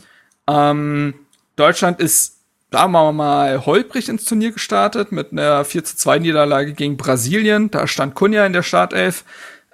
ähm, Deutschland ist, sagen wir mal, holprig ins Turnier gestartet mit einer 4 zu 2 Niederlage gegen Brasilien. Da stand Kunja in der Startelf.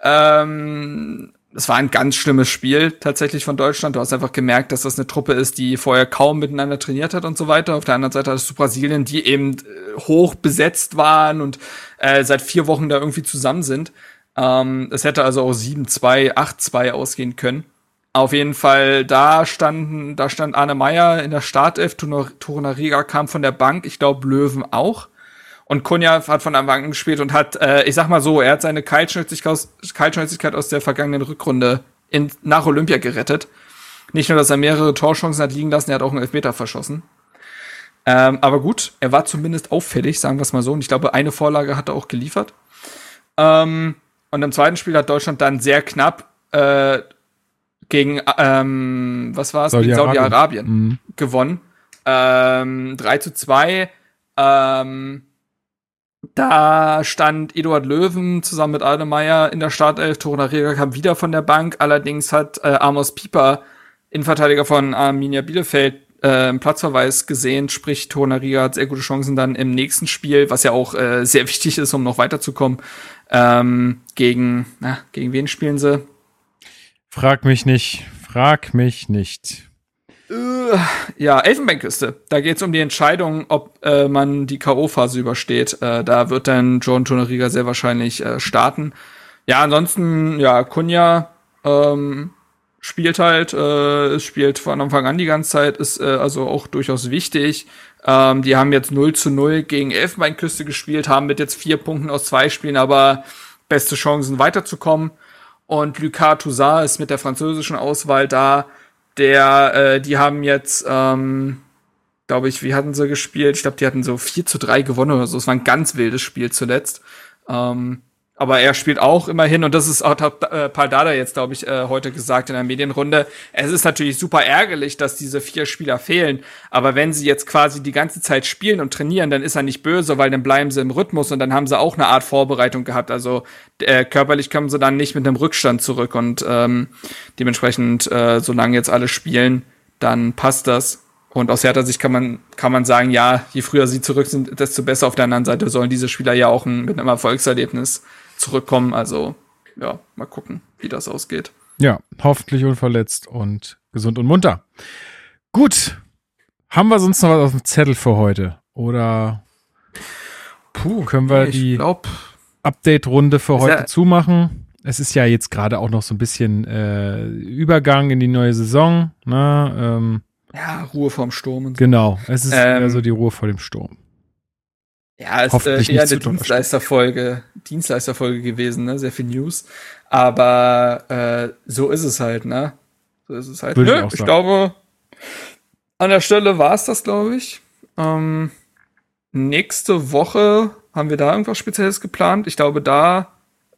Ähm, es war ein ganz schlimmes Spiel tatsächlich von Deutschland. Du hast einfach gemerkt, dass das eine Truppe ist, die vorher kaum miteinander trainiert hat und so weiter. Auf der anderen Seite hattest du Brasilien, die eben äh, hoch besetzt waren und äh, seit vier Wochen da irgendwie zusammen sind. Ähm, es hätte also auch 7-2, 8-2 ausgehen können. Auf jeden Fall, da standen, da stand Arne Meyer in der Startelf, Torunariga kam von der Bank, ich glaube Löwen auch. Und Kunja hat von Anfang an gespielt und hat, äh, ich sag mal so, er hat seine Kaltschnäuzigkeit aus, Kaltschnäuzigkeit aus der vergangenen Rückrunde in, nach Olympia gerettet. Nicht nur, dass er mehrere Torchancen hat liegen lassen, er hat auch einen Elfmeter verschossen. Ähm, aber gut, er war zumindest auffällig, sagen wir es mal so. Und ich glaube, eine Vorlage hat er auch geliefert. Ähm, und im zweiten Spiel hat Deutschland dann sehr knapp äh, gegen, ähm, was war es, gegen Saudi-Arabien. Saudi-Arabien Mhm. gewonnen. Ähm, 3 zu 2. Ähm, da stand Eduard Löwen zusammen mit Ademeyer in der Startelf. Torunariga kam wieder von der Bank. Allerdings hat äh, Amos Pieper, Innenverteidiger von Arminia Bielefeld, äh, Platzverweis gesehen. Sprich, Torunariga hat sehr gute Chancen dann im nächsten Spiel, was ja auch äh, sehr wichtig ist, um noch weiterzukommen. Ähm, gegen, na, gegen wen spielen sie? Frag mich nicht. Frag mich nicht. Äh, ja, Elfenbeinküste. Da geht es um die Entscheidung, ob äh, man die K.O.-Phase übersteht. Äh, da wird dann John Toneriga sehr wahrscheinlich äh, starten. Ja, ansonsten, ja, Kunja ähm, spielt halt, äh, spielt von Anfang an die ganze Zeit, ist äh, also auch durchaus wichtig. Ähm, die haben jetzt 0 zu 0 gegen Elfenbeinküste gespielt, haben mit jetzt vier Punkten aus zwei Spielen aber beste Chancen weiterzukommen. Und Lucas Toussaint ist mit der französischen Auswahl da. Der, äh, die haben jetzt, ähm, glaube ich, wie hatten sie gespielt? Ich glaube, die hatten so 4 zu 3 gewonnen oder so. Es war ein ganz wildes Spiel zuletzt. Ähm, aber er spielt auch immerhin, und das ist auch äh, Paul Dada jetzt, glaube ich, äh, heute gesagt in der Medienrunde. Es ist natürlich super ärgerlich, dass diese vier Spieler fehlen. Aber wenn sie jetzt quasi die ganze Zeit spielen und trainieren, dann ist er nicht böse, weil dann bleiben sie im Rhythmus und dann haben sie auch eine Art Vorbereitung gehabt. Also äh, körperlich kommen sie dann nicht mit einem Rückstand zurück. Und ähm, dementsprechend, äh, solange jetzt alle spielen, dann passt das. Und aus härter Sicht kann man, kann man sagen, ja, je früher sie zurück sind, desto besser. Auf der anderen Seite sollen diese Spieler ja auch ein, mit einem Erfolgserlebnis zurückkommen. Also, ja, mal gucken, wie das ausgeht. Ja, hoffentlich unverletzt und gesund und munter. Gut. Haben wir sonst noch was auf dem Zettel für heute? Oder Puh, können wir die Update-Runde für heute ja- zumachen? Es ist ja jetzt gerade auch noch so ein bisschen äh, Übergang in die neue Saison. Ne? Ähm, ja, Ruhe vorm Sturm und so. genau, es ist Ähm, so die Ruhe vor dem Sturm. Ja, ist äh, eher eine Dienstleisterfolge, Dienstleisterfolge gewesen, ne? Sehr viel News. Aber äh, so ist es halt, ne? So ist es halt. Würde ich Nö, ich sagen. glaube, an der Stelle war es das, glaube ich. Ähm, nächste Woche haben wir da irgendwas Spezielles geplant. Ich glaube, da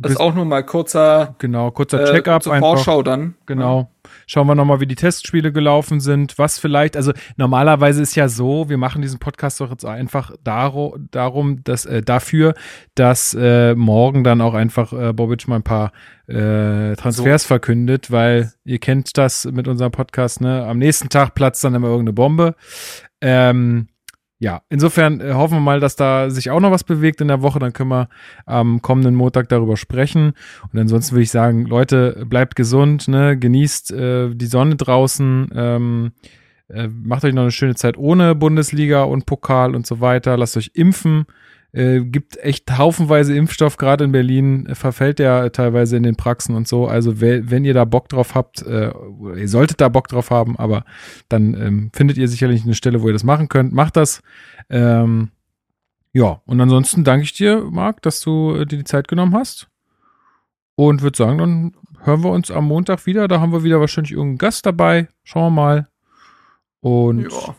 ist auch nur mal kurzer Genau, kurzer äh, Check-up zur einfach. Vorschau dann. Genau. Schauen wir nochmal, wie die Testspiele gelaufen sind. Was vielleicht, also normalerweise ist ja so, wir machen diesen Podcast doch jetzt einfach daro, darum, dass, äh, dafür, dass äh, morgen dann auch einfach äh, Bobic mal ein paar äh, Transfers verkündet, weil ihr kennt das mit unserem Podcast, ne? Am nächsten Tag platzt dann immer irgendeine Bombe. Ähm, ja, insofern äh, hoffen wir mal, dass da sich auch noch was bewegt in der Woche. Dann können wir am kommenden Montag darüber sprechen. Und ansonsten würde ich sagen, Leute, bleibt gesund, ne? genießt äh, die Sonne draußen, ähm, äh, macht euch noch eine schöne Zeit ohne Bundesliga und Pokal und so weiter. Lasst euch impfen. Äh, gibt echt haufenweise Impfstoff, gerade in Berlin äh, verfällt der teilweise in den Praxen und so. Also wenn ihr da Bock drauf habt, äh, ihr solltet da Bock drauf haben, aber dann ähm, findet ihr sicherlich eine Stelle, wo ihr das machen könnt. Macht das. Ähm, ja, und ansonsten danke ich dir, Marc, dass du äh, dir die Zeit genommen hast. Und würde sagen, dann hören wir uns am Montag wieder. Da haben wir wieder wahrscheinlich irgendeinen Gast dabei. Schauen wir mal. Und ja.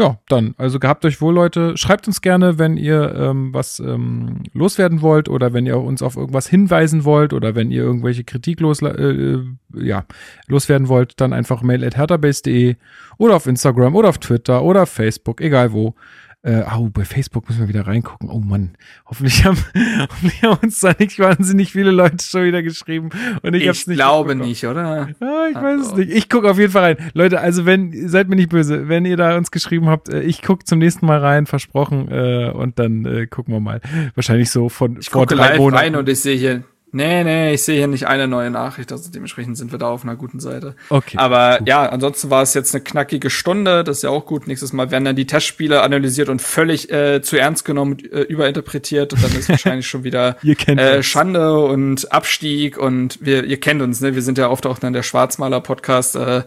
Ja, dann, also gehabt euch wohl, Leute. Schreibt uns gerne, wenn ihr ähm, was ähm, loswerden wollt oder wenn ihr uns auf irgendwas hinweisen wollt oder wenn ihr irgendwelche Kritik los, äh, ja, loswerden wollt, dann einfach mail at herterbase.de oder auf Instagram oder auf Twitter oder Facebook, egal wo. Äh, oh, bei Facebook müssen wir wieder reingucken. Oh Mann, hoffentlich haben, hoffentlich haben uns da nicht wahnsinnig viele Leute schon wieder geschrieben. Und ich, ich hab's nicht glaube nicht, oder? Ah, ich weiß es nicht. Ich gucke auf jeden Fall rein. Leute, also wenn, seid mir nicht böse, wenn ihr da uns geschrieben habt, äh, ich gucke zum nächsten Mal rein, versprochen, äh, und dann äh, gucken wir mal. Wahrscheinlich so von ich vor drei Monaten. rein und ich sehe hier Nee, nee, ich sehe hier nicht eine neue Nachricht, also dementsprechend sind wir da auf einer guten Seite. Okay. Aber gut. ja, ansonsten war es jetzt eine knackige Stunde, das ist ja auch gut. Nächstes Mal werden dann die Testspiele analysiert und völlig äh, zu ernst genommen, äh, überinterpretiert und dann ist wahrscheinlich schon wieder äh, Schande und Abstieg und wir, ihr kennt uns, ne? Wir sind ja oft auch dann der Schwarzmaler-Podcast. Äh,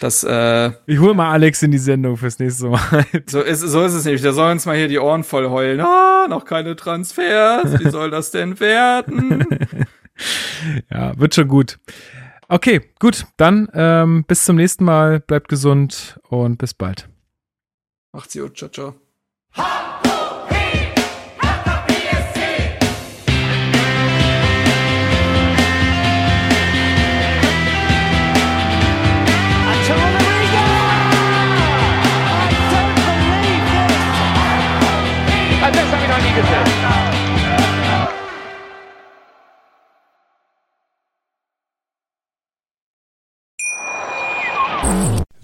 das, äh, ich hole mal Alex in die Sendung fürs nächste Mal. so ist, so ist es nämlich. Der soll uns mal hier die Ohren voll heulen. Ah, noch keine Transfers. Wie soll das denn werden? ja, wird schon gut. Okay, gut. Dann ähm, bis zum nächsten Mal. Bleibt gesund und bis bald. Macht's gut. Ciao, ciao.